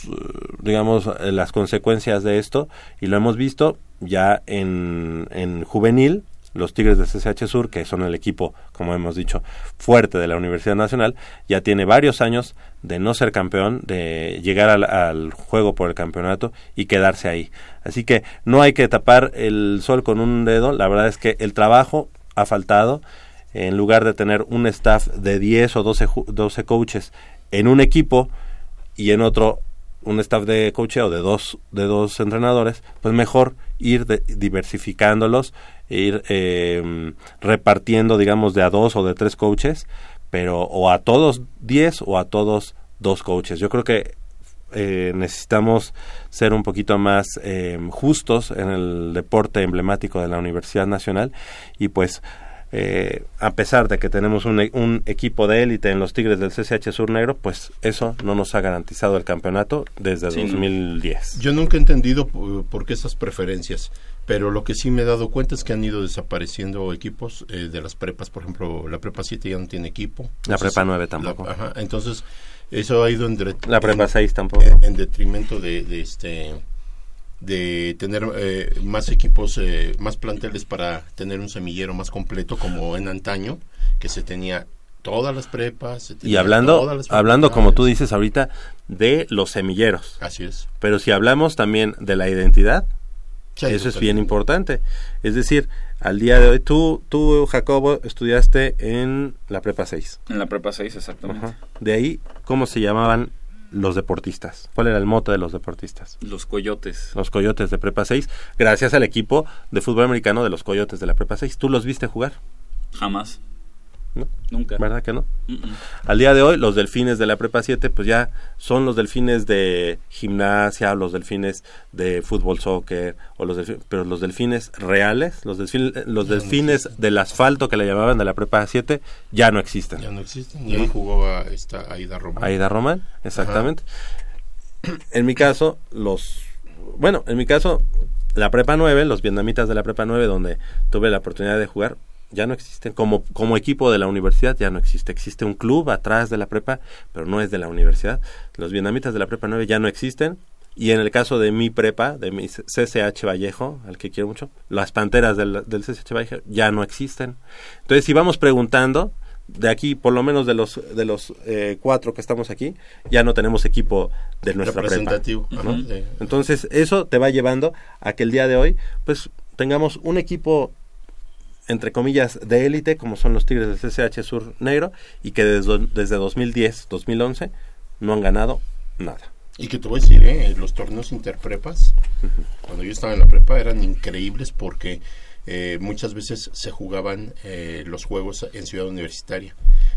eh, digamos, eh, las consecuencias de esto y lo hemos visto ya en, en juvenil, los Tigres de CCH Sur, que son el equipo, como hemos dicho, fuerte de la Universidad Nacional, ya tiene varios años de no ser campeón, de llegar al, al juego por el campeonato y quedarse ahí. Así que no hay que tapar el sol con un dedo, la verdad es que el trabajo ha faltado, en lugar de tener un staff de 10 o 12, ju- 12 coaches en un equipo y en otro un staff de coacheo de dos de dos entrenadores pues mejor ir de- diversificándolos ir eh, repartiendo digamos de a dos o de tres coaches pero o a todos 10 o a todos dos coaches yo creo que eh, necesitamos ser un poquito más eh, justos en el deporte emblemático de la Universidad Nacional y pues eh, a pesar de que tenemos un, e- un equipo de élite en los Tigres del CCH Sur Negro, pues eso no nos ha garantizado el campeonato desde Sí, no. 2010. Yo nunca he entendido por, por qué esas preferencias, pero lo que sí me he dado cuenta es que han ido desapareciendo equipos eh, de las prepas, por ejemplo, la prepa 7 ya no tiene equipo. La prepa sí, 9 la- tampoco. ajá, entonces, eso ha ido en, La prepa en- 6 tampoco. En, en detrimento de, de este de tener eh, más equipos, eh, más planteles para tener un semillero más completo como en antaño, que se tenía todas las prepas. se Y tenía hablando, todas las hablando como tú dices ahorita, de los semilleros. Así es. Pero si hablamos también de la identidad, Sí, eso es bien importante. Es decir, al día de hoy, tú, tú Jacobo, estudiaste en la prepa 6. En la prepa 6, exactamente. Ajá. De ahí, ¿cómo se llamaban los deportistas? ¿Cuál era el mote de los deportistas? Los coyotes. Los Coyotes de Prepa 6, gracias al equipo de fútbol americano de los Coyotes de la Prepa 6. ¿Tú los viste jugar? Jamás. ¿No? Nunca. ¿Verdad que no? Al día de hoy, los delfines de la Prepa 7, pues ya son los delfines de gimnasia, los delfines de fútbol, soccer, o los delfines, pero los delfines reales, los, delfin- los delfines del asfalto que le llamaban de la Prepa 7, ya no existen. Ya no existen. Y ahí jugaba esta Aida Román. Aida Román, exactamente. En mi caso, los... Bueno, en mi caso, la Prepa 9, los vietnamitas de la Prepa 9, donde tuve la oportunidad de jugar, ya no existen. Como, como equipo de la universidad ya no existe. Existe un club atrás de la prepa, pero no es de la universidad. Los vietnamitas de la Prepa 9 ya no existen. Y en el caso de mi prepa, de mi CCH Vallejo, al que quiero mucho, las panteras del, del CCH Vallejo ya no existen. Entonces, si vamos preguntando, de aquí, por lo menos de los de los eh, cuatro que estamos aquí, ya no tenemos equipo de nuestra prepa. Representativo. ¿no? Ajá, sí. Entonces, eso te va llevando a que el día de hoy, pues, tengamos un equipo, entre comillas, de élite, como son los Tigres del CCH Sur Negro, y que desde, desde 2010, 2011, no han ganado nada. Y que te voy a decir, ¿eh? los torneos interprepas, cuando yo estaba en la prepa, eran increíbles porque eh, muchas veces se jugaban eh, los juegos en Ciudad Universitaria.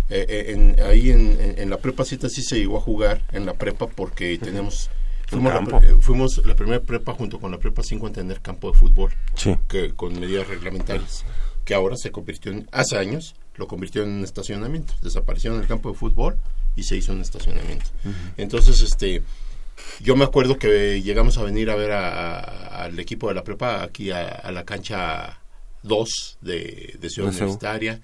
Eh, eh, en, ahí en, en- en la prepa 7 sí se llegó a jugar en la prepa porque tenemos... Fuimos la, fuimos primera prepa junto con la prepa 5 en tener campo de fútbol Sí. que, con medidas reglamentarias, que ahora se convirtió en, hace años, lo convirtió en un estacionamiento. Desapareció el campo de fútbol y se hizo un estacionamiento. Entonces, este, yo me acuerdo que llegamos a venir a ver al equipo de la prepa aquí a, a la cancha 2 de, de Ciudad. Universitaria,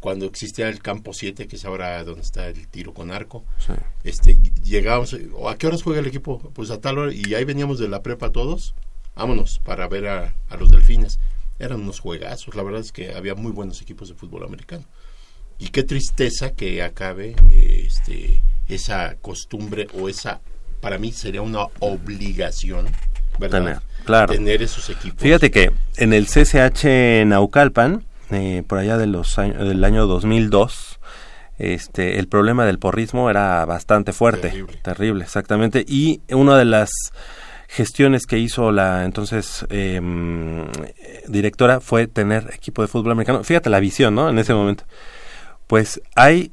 cuando existía el campo 7, que es ahora donde está el tiro con arco. Sí. Este, llegábamos, ¿o ¿a qué horas juega el equipo? Pues a tal hora, y ahí veníamos de la prepa todos, vámonos, para ver a, a los delfines. Eran unos juegazos, la verdad es que había muy buenos equipos de fútbol americano. Y qué tristeza que acabe este, esa costumbre o esa, para mí sería una obligación, ¿verdad? Tener, claro. Tener esos equipos. Fíjate que en el CCH Naucalpan, eh, por allá de los años, del año 2002, este, el problema del porrismo era bastante fuerte, Terrible. terrible, exactamente. Y una de las gestiones que hizo la entonces eh, directora fue tener equipo de fútbol americano. Fíjate la visión, ¿no? En ese momento. Pues hay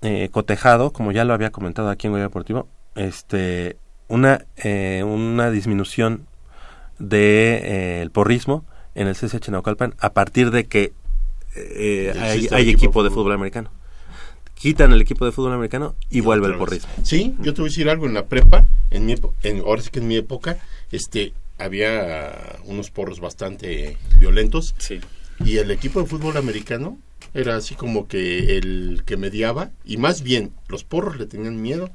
eh, cotejado, como ya lo había comentado aquí en Goya Deportivo, este, una, eh, una disminución de eh, el porrismo en el CCH Naucalpan a partir de que eh, hay, hay equipo, equipo de de fútbol americano. Quitan el equipo de fútbol americano y, vuelve el porrismo. Sí, yo te voy a decir algo. En la prepa, en mi epo- en, ahora sí que en mi época, este, había unos porros bastante violentos Sí. y el equipo de fútbol americano era así como que el que mediaba y más bien los porros le tenían miedo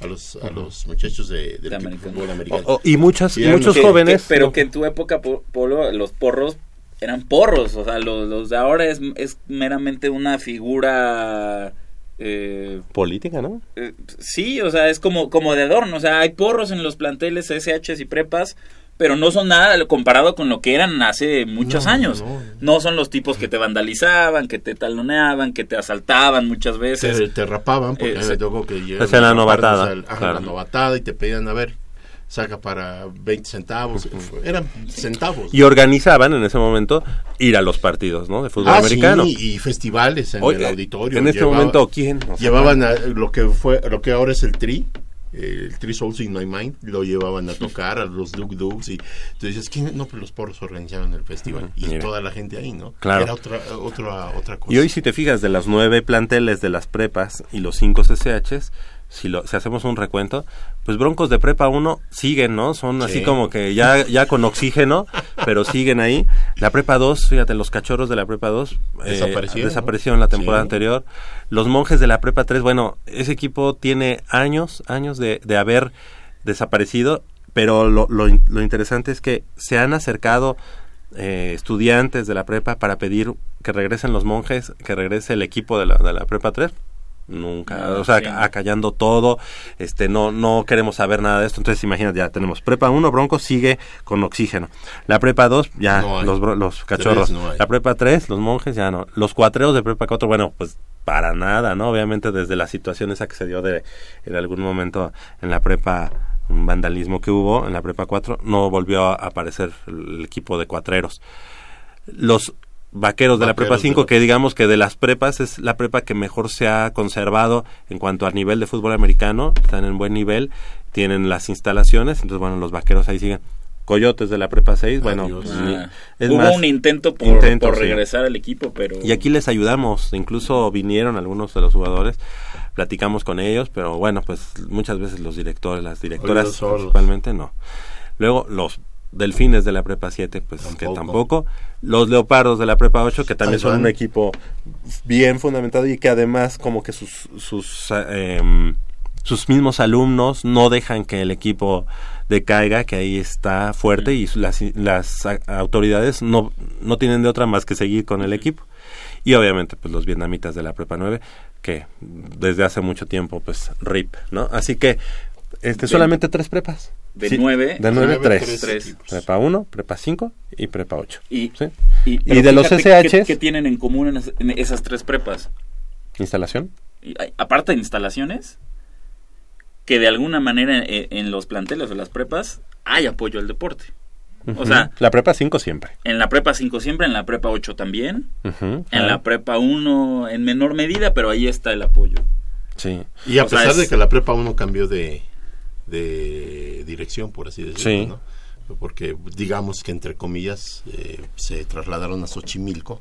a los a los muchachos de, del De equipo de americano. fútbol americano. O- o- y muchas, Y muchos Que- jóvenes. que- pero ¿no? que en tu época, Po- Polo, los porros eran porros. O sea, los, los de ahora es, es meramente una figura. Eh, política, ¿no? eh, sí, o sea, es como, como de adorno. O sea, hay porros en los planteles SHs y prepas, pero no son nada comparado con lo que eran hace muchos No, años. no. No son los tipos que te vandalizaban, que te taloneaban, que te asaltaban muchas veces. te, te rapaban porque Eh, me tocó que la novatada, al- claro. la novatada y te pedían a ver saca para 20 centavos eran centavos Y organizaban en ese momento ir a los partidos, ¿no? De fútbol Ah, americano. sí, y festivales en el auditorio En este Llevaba- momento, ¿quién? O sea, llevaban a lo que fue lo que ahora es el tri el Tri Souls in My Mind lo llevaban a [laughs] tocar a los Duke Dukes y tú dices ¿quién? no pues los porros organizaron el festival y mira. toda la gente ahí no Claro. era otra otra otra cosa Y hoy si te fijas de las nueve planteles de las prepas y los cinco CCHs, si, lo, si hacemos un recuento, pues Broncos de Prepa 1 siguen, ¿no? Son así Sí. como que ya, ya con oxígeno, pero siguen ahí. La Prepa 2, fíjate, los cachorros de la Prepa 2 eh, Desaparecieron, la temporada Sí. anterior. Los monjes de la Prepa 3, bueno, ese equipo tiene años, años de, de haber desaparecido, pero lo, lo, in- lo interesante es que se han acercado eh, estudiantes de la prepa para pedir que regresen los monjes, que regrese el equipo de la, de la prepa 3. Nunca, No, o sea, acallando todo, este, no, no queremos saber nada de esto, entonces imagínate, ya tenemos prepa 1, Broncos sigue con oxígeno, la prepa 2, ya, No los, los cachorros, no la prepa 3, los monjes, ya no, los cuatreos de prepa 4, bueno, pues para nada, ¿no? Obviamente desde la situación esa que se dio de, en algún momento en la prepa, un vandalismo que hubo en la prepa 4, no volvió a aparecer el equipo de cuatreros. Los vaqueros de la prepa Vaqueros de 5, la- que digamos que de las prepas es la prepa que mejor se ha conservado en cuanto al nivel de fútbol americano, están en buen nivel, tienen las instalaciones, entonces bueno, los vaqueros ahí siguen. Coyotes de la prepa 6, bueno, Ah, es hubo más, un intento por, intento, por sí. regresar al equipo, pero... y aquí les ayudamos, incluso vinieron algunos de los jugadores, platicamos con ellos, pero bueno, pues muchas veces los directores, las directoras principalmente no. Luego los delfines de la prepa 7, pues que Tampoco. tampoco. Los leopardos de la prepa 8, que también son un equipo bien fundamentado y que además como que sus sus eh, sus mismos alumnos no dejan que el equipo decaiga, que ahí está fuerte y las, las autoridades no, no tienen de otra más que seguir con el equipo. Y obviamente, pues los vietnamitas de la Prepa 9, que desde hace mucho tiempo, pues RIP, ¿no? Así que, este, solamente tres prepas. De nueve, De nueve, nueve, tres. tres Tres. equipos. Prepa 1, Prepa 5 y Prepa 8. Y, ¿sí? y, Y de los SHs. ¿qué, qué tienen en común en, es- en esas tres prepas? Instalación. Y aparte de instalaciones, que de alguna manera en, en los planteles o las prepas hay apoyo al deporte. O sea, la Prepa 5 siempre. en la prepa 5 siempre, en la prepa 8 también, Ujú, en claro. la prepa 1 en menor medida, pero ahí está el apoyo. Sí. Y a O sea, pesar de es- que la prepa 1 cambió de, de dirección, por así decirlo, Sí. ¿no? Porque digamos que entre comillas eh, se trasladaron a Xochimilco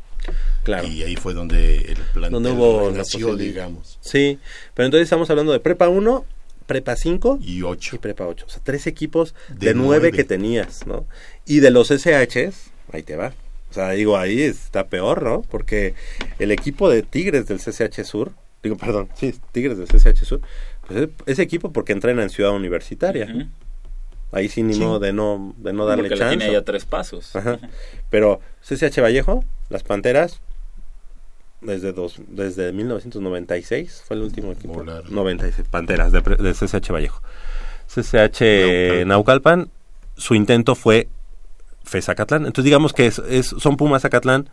Claro. y ahí fue donde el plan Donde hubo nació, digamos. Sí, pero entonces estamos hablando de Prepa 1, Prepa 5 Y 8. y Prepa 8. O sea, tres equipos De de, nueve nueve. que tenías, ¿no? Y de los SHs, ahí te va. O sea, digo, ahí está peor, ¿no? Porque el equipo de Tigres del CCH Sur, digo, perdón, sí, Tigres del CCH Sur, pues es- ese equipo porque entrena en Ciudad Universitaria. Ahí sí ni Sí. modo de no, de no darle Porque tiene chance. ahí a tres pasos. Ajá. Pero CCH Vallejo, las Panteras, desde dos, desde 1996 fue el último equipo. Volar. 96 Panteras de, de CCH Vallejo. CCH Naucalpan. Naucalpan, su intento fue FES-Acatlán. Entonces digamos que es, es- son Pumas Acatlán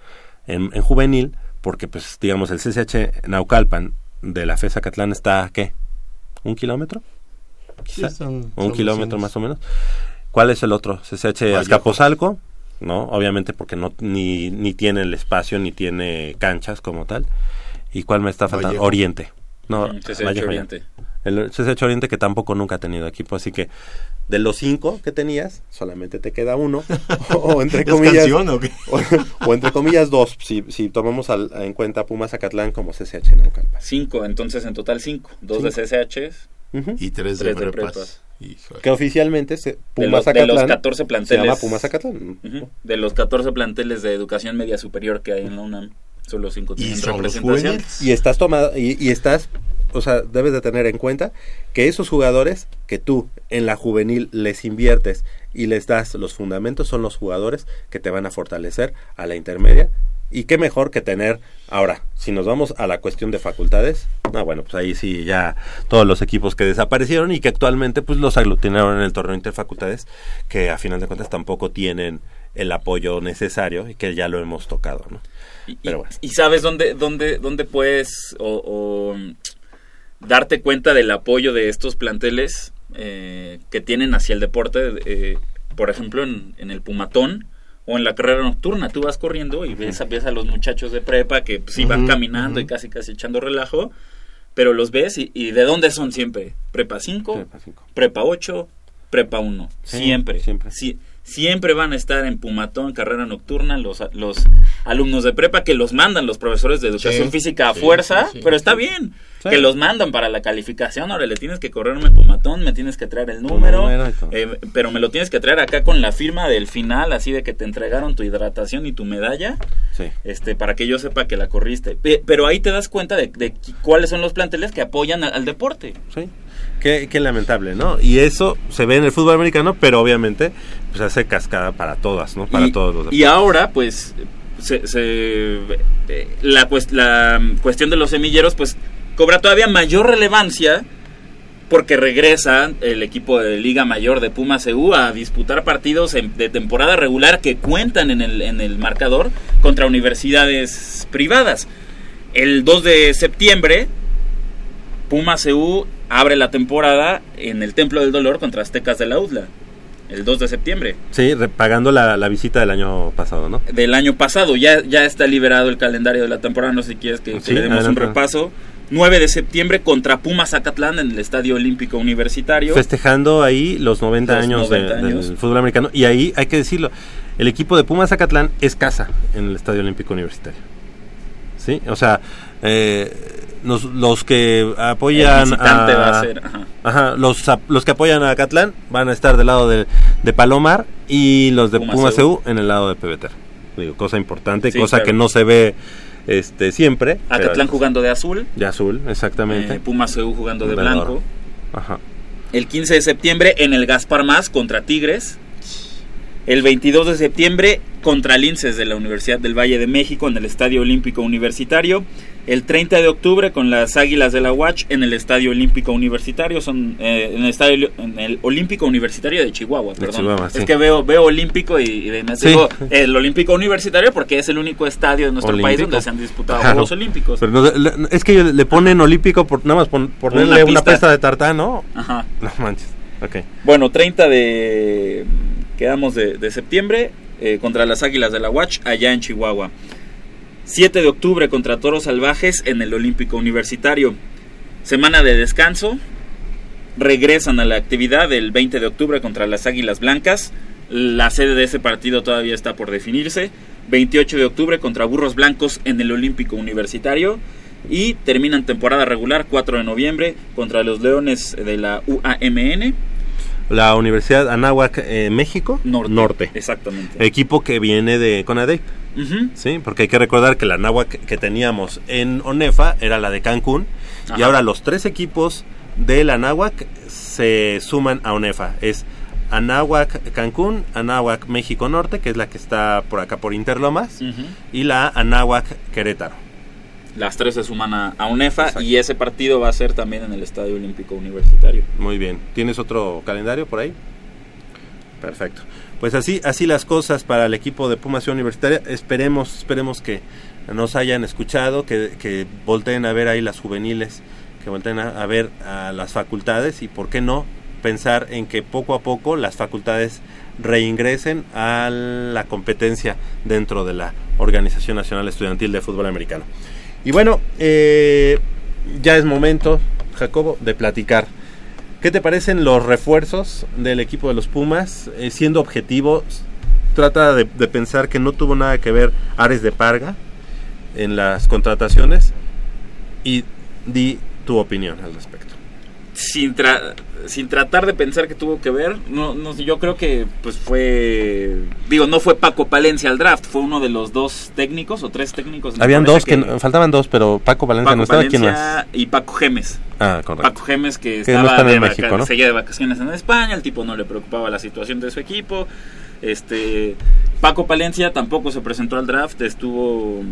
en, en juvenil, porque pues digamos el CCH Naucalpan de la FES-Acatlán está, ¿qué? ¿Un kilómetro? Sí, Quizá. son- un kilómetro más o menos. ¿Cuál es el otro? CCH. Azcapotzalco, ¿no? Obviamente porque no ni, ni tiene el espacio ni tiene canchas como tal. ¿Y cuál me está faltando? Vallejo. Oriente. No, CCH Vallejo. Oriente. El CCH Oriente que tampoco nunca ha tenido equipo, así que de los cinco que tenías, solamente te queda uno. [laughs] o entre ¿Es comillas. canción o qué? [laughs] o, o entre comillas dos, si, si tomamos al- en cuenta Pumas Acatlán como CCH Naucalpan. Cinco, entonces en total cinco. Dos Cinco. de Ujú. Y tres, Tres de de prepas. Híjole. Que oficialmente se, de, Pumas de Acatlán los 14 se planteles. llama Pumas Acatlán. Ujú. De los 14 planteles de educación media superior que hay en la UNAM, solo cinco Y tienen son los representación. Y estás tomado, y, y estás, o sea, debes de tener en cuenta que esos jugadores que tú en la juvenil les inviertes y les das los fundamentos son los jugadores que te van a fortalecer a la intermedia. Y qué mejor que tener, ahora, si nos vamos a la cuestión de facultades, no, bueno, pues ahí sí ya todos los equipos que desaparecieron y que actualmente pues los aglutinaron en el torneo interfacultades, que a final de cuentas tampoco tienen el apoyo necesario y que ya lo hemos tocado, ¿no? Y, Pero bueno. y sabes dónde, dónde, dónde puedes o, o, darte cuenta del apoyo de estos planteles eh, que tienen hacia el deporte, eh, por ejemplo, en, en el Pumatón o en la carrera nocturna. Tú vas corriendo y ves, a- ves a los muchachos de prepa que pues, sí van caminando y casi casi echando relajo, pero los ves y, y ¿de dónde son siempre? Prepa 5, Prepa cinco. Prepa 8, Prepa 1. Sí, siempre. siempre. Sí, siempre van a estar en Pumatón, carrera nocturna, los, los alumnos de prepa que los mandan los profesores de educación Sí, física a sí, fuerza, sí, sí, pero está sí. bien. Sí. Que los mandan para la calificación, ahora le tienes que correrme el Pumatón, me tienes que traer el número, eh, pero me lo tienes que traer acá con la firma del final, así de que te entregaron tu hidratación y tu medalla Sí. este para que yo sepa que la corriste. Pe- Pero ahí te das cuenta de, de cuáles son los planteles que apoyan al, al deporte. Sí. Qué, qué lamentable, ¿no? Y eso se ve en el fútbol americano, pero obviamente pues hace cascada para todas, ¿no? Para y, todos los y deportes. ahora, pues, se, se- eh, la, cues- la mm, cuestión de los semilleros, pues, cobra todavía mayor relevancia porque regresa el equipo de Liga Mayor de Pumas EU a disputar partidos en- de temporada regular que cuentan en el, en el marcador contra universidades privadas. El 2 de septiembre, Pumas EU abre la temporada en el Templo del Dolor contra Aztecas de la UDLA. El 2 de septiembre Sí, pagando la, la visita del año pasado, ¿no? del año pasado. Ya, ya está liberado el calendario de la temporada. No sé si quieres que, que Sí, le demos adelante. un repaso. 9 de septiembre contra Pumas Acatlán en el Estadio Olímpico Universitario. Festejando ahí los 90 Los años, de- 90 años. del fútbol americano. Y ahí hay que decirlo, el equipo de Pumas Zacatlán es casa en el Estadio Olímpico Universitario. ¿Sí? O sea, eh, nos- los que apoyan a... va a ser, ajá. Ajá, los, los que apoyan a Acatlán van a estar del lado de, de Palomar y los de Pumas, EU. EU en el lado de Pebeter. Digo, cosa importante, Sí, cosa claro. que no se ve este siempre. Acatlán jugando de azul. De azul, exactamente. eh, Pumas EU jugando de De blanco. Ajá. El 15 de septiembre en el Gaspar Más contra Tigres. El 22 de septiembre contra Linces de la Universidad del Valle de México en el Estadio Olímpico Universitario. El 30 de octubre con las Águilas de la Watch en el Estadio Olímpico Universitario, son eh, en el Estadio en el Olímpico Universitario de Chihuahua, De perdón. Es que veo veo Olímpico y, y me Sí. digo el Olímpico Universitario porque es el único estadio de nuestro país donde se han disputado Claro. Juegos Olímpicos. Pero no, le- es que le ponen olímpico por nada más pon- ponerle una, pista. pista de tartán, ¿no? Ajá. No manches. Ok. Bueno, 30 de. Quedamos de, de septiembre eh, contra las Águilas de la Watch allá en Chihuahua. 7 de octubre contra Toros Salvajes en el Olímpico Universitario. Semana de descanso. Regresan a la actividad el 20 de octubre contra las Águilas Blancas. La sede de ese partido todavía está por definirse. 28 de octubre contra Burros Blancos en el Olímpico Universitario. Y terminan temporada regular 4 de noviembre contra los Leones de la UAMN. La Universidad Anáhuac, eh, México. Norte. Exactamente. Equipo que viene de CONADEIP. Ujú. Sí, porque hay que recordar que la Anáhuac que teníamos en ONEFA era la de Cancún. Y ahora los tres equipos de la Anáhuac se suman a ONEFA. Es Anáhuac Cancún, Anáhuac México Norte, que es la que está por acá por Interlomas, y la Anáhuac Querétaro. Las tres se suman a, a UNEFA y ese partido va a ser también en el Estadio Olímpico Universitario. Muy bien. ¿Tienes otro calendario por ahí? Perfecto. Pues así, así las cosas para el equipo de Pumas Universitaria. Esperemos, esperemos que nos hayan escuchado, que, que volteen a ver ahí las juveniles, que volteen a, a ver a las facultades y por qué no pensar en que poco a poco las facultades reingresen a la competencia dentro de la Organización Nacional Estudiantil de Fútbol Americano. Y bueno, eh, ya es momento, Jacobo, de platicar. ¿Qué te parecen los refuerzos del equipo de los Pumas? Eh, siendo objetivos, trata de, de pensar que no tuvo nada que ver Ares de Parga en las contrataciones y di tu opinión al respecto. Sin, tra- sin tratar de pensar que tuvo que ver, no, no, yo creo que pues fue, digo, no fue Paco Palencia al draft, fue uno de los dos técnicos o tres técnicos. Habían dos que, no- faltaban dos, pero Paco Valencia Paco no estaba. ¿Quién más? Palencia y Paco Gemes. Ah, correcto. Paco Gemes que, Que no estaba de México, ¿no? seguía de vacaciones en España, el tipo no le preocupaba la situación de su equipo. Este Paco Palencia tampoco se presentó al draft, estuvo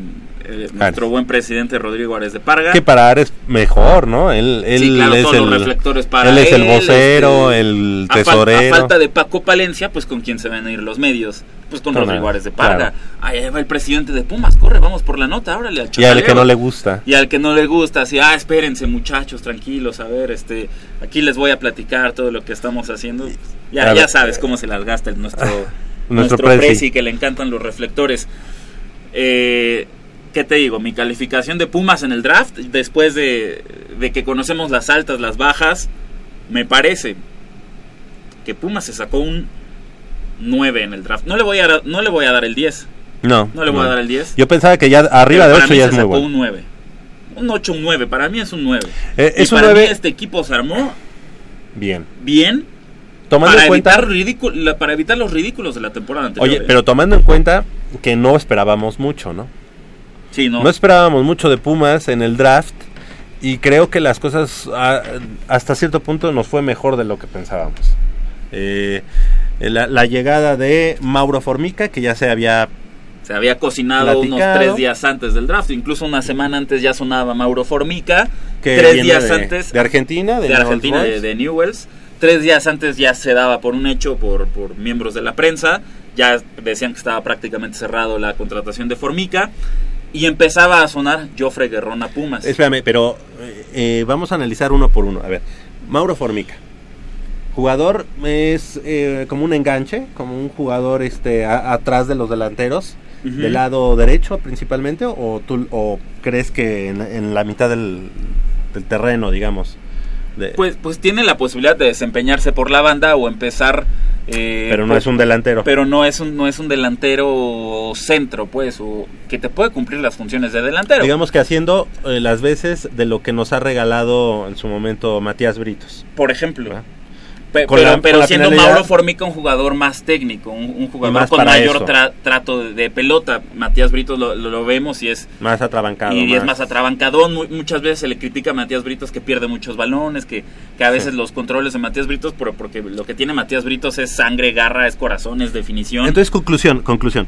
eh, nuestro buen presidente Rodrigo Ares de Parga. Que para Ares mejor, ¿no? Él, él Sí, claro, es todos el, los reflectores para él es el él, vocero, este, el a fal- tesorero. A, falta de Paco Palencia, pues con quién se van a ir los medios. Pues con él, Ares de Parga. claro. Ahí va el presidente de Pumas, corre, vamos por la nota, órale al y al que no le gusta. Y al que no le gusta, así, ah, espérense muchachos, tranquilos, a ver, este, aquí les voy a platicar todo lo que estamos haciendo. Ya, ya sabes cómo se las gasta el nuestro, [laughs] Nuestro nuestro, presi. presi, que le encantan los reflectores. Eh, ¿Qué te digo? Mi calificación de Pumas en el draft, después de, de que conocemos las altas, las bajas, me parece que Pumas se sacó un 9 en el draft. No le voy a, dar- no le voy a dar el 10. No. No le voy a dar el 10. Yo pensaba que ya arriba de para 8 mí ya es muy bueno. un 9. Un 8, un 9. Para mí es un 9. Eh, y es un para 9 mí este equipo se armó Bien. bien Tomando para, en cuenta. evitar ridículo- para evitar los ridículos de la temporada anterior. Oye, ¿eh? pero tomando en cuenta que no esperábamos mucho, ¿no? Sí, no. No esperábamos mucho de Pumas en el draft y creo que las cosas ah, hasta cierto punto nos fue mejor de lo que pensábamos. Eh, la, la llegada de Mauro Formica, que ya se había Se había cocinado unos tres días antes del draft. Incluso una semana antes ya sonaba Mauro Formica. que tres días de, antes. de Argentina, de, Argentina, de Newells. Tres días antes ya se daba por un hecho por, por miembros de la prensa. Ya decían que estaba prácticamente cerrado la contratación de Formica. Y empezaba a sonar Joffre Guerrón a Pumas. Espérame, pero eh, eh, vamos a analizar uno por uno. A ver, Mauro Formica. Jugador es eh, como un enganche, como un jugador este a- atrás de los delanteros, del lado derecho principalmente, o tú o crees que en, en la mitad del, del terreno, digamos. de- Pues, pues tiene la posibilidad de desempeñarse por la banda o empezar. eh, pero no por- es un delantero. Pero no es un, no es un delantero centro, pues, o que te puede cumplir las funciones de delantero. digamos que haciendo eh, las veces de lo que nos ha regalado en su momento Matías Britos. por ejemplo. ¿verdad? Pe- pero la- pero siendo Mauro Formica un jugador más técnico, un, un jugador con mayor tra- trato de, de pelota. Matías Britos lo, lo- lo vemos y es Más atrabancado. y es más atrabancadón. Mu- muchas veces se le critica a Matías Britos que pierde muchos balones, que, que a veces los controles de Matías Britos, pero porque lo que tiene Matías Britos es sangre, garra, es corazón, es definición. Entonces, conclusión, conclusión.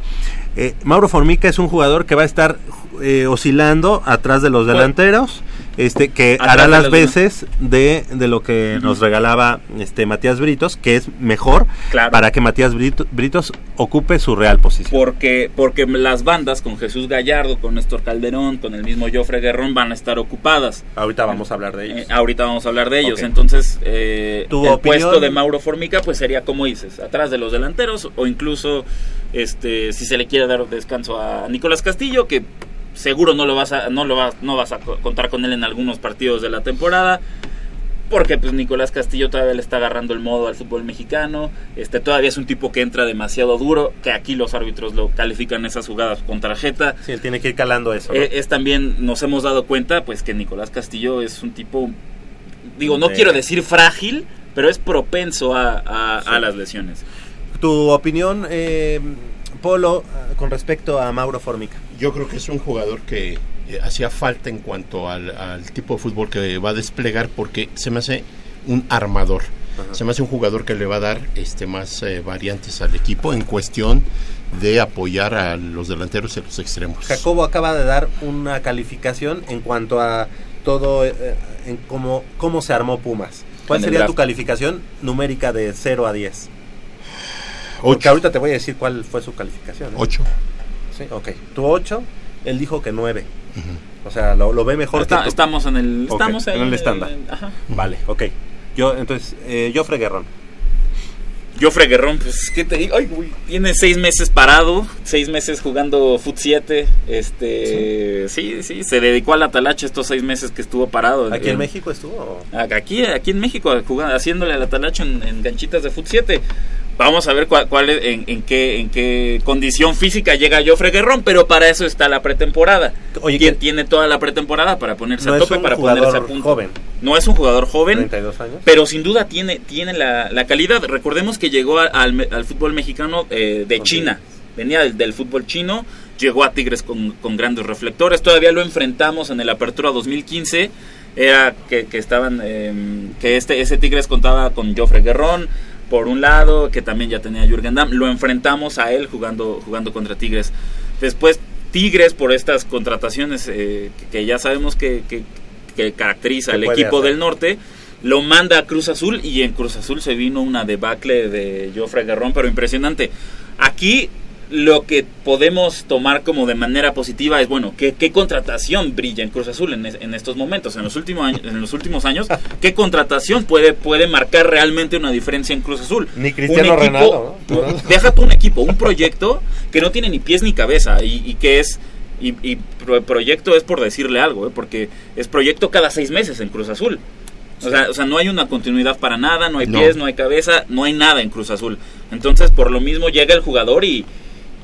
Eh, Mauro Formica es un jugador que va a estar eh, oscilando atrás de los Pues- delanteros, este, que Atrás hará las veces de, de lo que nos regalaba este Matías Britos, que es mejor Claro. para que Matías Brito- Britos ocupe su real posición. porque porque las bandas con Jesús Gallardo, con Néstor Calderón, con el mismo Joffre Guerrón van a estar ocupadas. Ahorita vamos a hablar de ellos. Eh, ahorita vamos a hablar de ellos. Entonces, eh, ¿Tu el opinión? puesto de Mauro Formica, pues sería como dices, atrás de los delanteros, o incluso este si se le quiere dar descanso a Nicolás Castillo, que seguro no lo vas a, no lo vas, no vas a co- contar con él en algunos partidos de la temporada. Porque pues Nicolás Castillo todavía le está agarrando el modo al fútbol mexicano. Este todavía es un tipo que entra demasiado duro, que aquí los árbitros lo califican esas jugadas con tarjeta. Sí, él tiene que ir calando eso. ¿no? Eh, es también, nos hemos dado cuenta, pues que Nicolás Castillo es un tipo, digo, no De- quiero decir frágil, pero es propenso a, a- a las lesiones. Tu opinión, eh, Polo, con respecto a Mauro Formica yo creo que es un jugador que eh, hacía falta en cuanto al, al, tipo de fútbol que va a desplegar porque se me hace un armador. Se me hace un jugador que le va a dar este más eh, variantes al equipo en cuestión de apoyar a los delanteros y a los extremos. Jacobo acaba de dar una calificación en cuanto a todo, eh, en cómo, cómo se armó Pumas. ¿Cuál sería tu calificación numérica de 0 a 10? Porque Ocho. ahorita te voy a decir cuál fue su calificación. ¿eh? 8. Sí, ok. Tu 8, él dijo que 9. O sea, lo, lo ve mejor Está- que tú. estamos en el, estamos en el en estándar. ajá. Vale, ok. Yo, entonces, eh, Jofre Guerrón. Joffre Guerrón, pues, ¿qué te digo? Ay, güey, tiene seis meses parado, seis meses jugando Foot 7. Este, sí, sí, se dedicó a la talacha estos seis meses que estuvo parado. ¿Aquí en Eh, México estuvo? Aquí, aquí en México, jugando, haciéndole a la talacha en, en ganchitas de Foot 7. Vamos a ver cuál, cuál es- en, en qué, en qué condición física llega Joffre Guerrón, pero para eso está la pretemporada. Oye, Quien que- tiene toda la pretemporada para ponerse No a tope, para ponerse a jugador punto. joven. No es un jugador joven, 32 años. pero sin duda tiene, tiene la, la calidad. Recordemos que llegó a- al, al fútbol mexicano eh, de China. Venía del, del fútbol chino, llegó a Tigres con, con grandes reflectores. Todavía lo enfrentamos en el Apertura 2015. Era que, que estaban, eh, que este, ese Tigres contaba con Joffre Guerrón, por un lado, que también ya tenía Jürgen Damm. Lo enfrentamos a él jugando, jugando contra Tigres. Después Tigres por estas contrataciones eh, que, que ya sabemos que, que- que caracteriza ¿Qué al equipo hacer? del norte, lo manda a Cruz Azul y en Cruz Azul se vino una debacle de Joffre Guerrón, pero impresionante. Aquí lo que podemos tomar como de manera positiva es, bueno, ¿qué, qué contratación brilla en Cruz Azul en, es- en estos momentos, en los, últimos años, en los últimos años? ¿Qué contratación puede, puede marcar realmente una diferencia en Cruz Azul? Ni Cristiano Un equipo- Ronaldo, ¿no? Deja tú un equipo, un proyecto que no tiene ni pies ni cabeza y, y que es... Y, y pro- proyecto es por decirle algo, ¿eh? porque es proyecto cada seis meses en Cruz Azul. O sea, o sea, no hay una continuidad para nada, no hay No. pies, no hay cabeza, no hay nada en Cruz Azul. Entonces, por lo mismo llega el jugador y,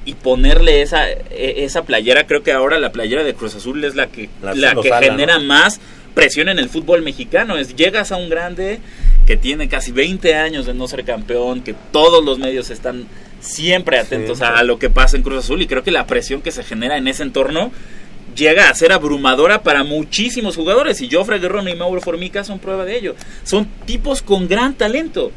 y ponerle esa, e- esa playera, creo que ahora la playera de Cruz Azul es la que, La- que genera ¿no? más presión en el fútbol mexicano. Es, llegas a un grande que tiene casi 20 años de no ser campeón, que todos los medios están siempre atentos Sí, a, sí. a lo que pasa en Cruz Azul y creo que la presión que se genera en ese entorno llega a ser abrumadora para muchísimos jugadores y Joffre Guerrero y Mauro Formica son prueba de ello. Son tipos con gran talento,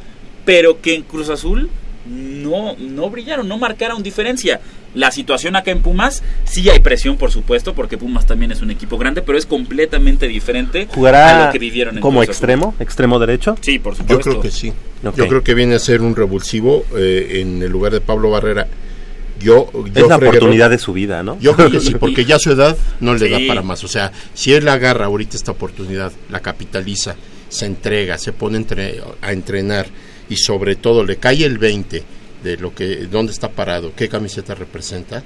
pero que en Cruz Azul no, no brillaron, no marcaron diferencia. La situación acá en Pumas, sí hay presión, por supuesto, porque Pumas también es un equipo grande, pero es completamente diferente a ¿Jugará lo que vivieron en como Cruz Azul. extremo? ¿Extremo derecho? Sí, por Yo supuesto. creo que sí. Yo creo que viene a ser un revulsivo eh, en el lugar de Pablo Barrera. Yo, Es la oportunidad de su vida, ¿no? Yo creo que [laughs] sí, porque ya su edad no le da para más. O sea, si él agarra ahorita esta oportunidad, la capitaliza, se entrega, se pone entre- a entrenar y sobre todo le cae el 20 de lo que dónde está parado, qué camiseta representa,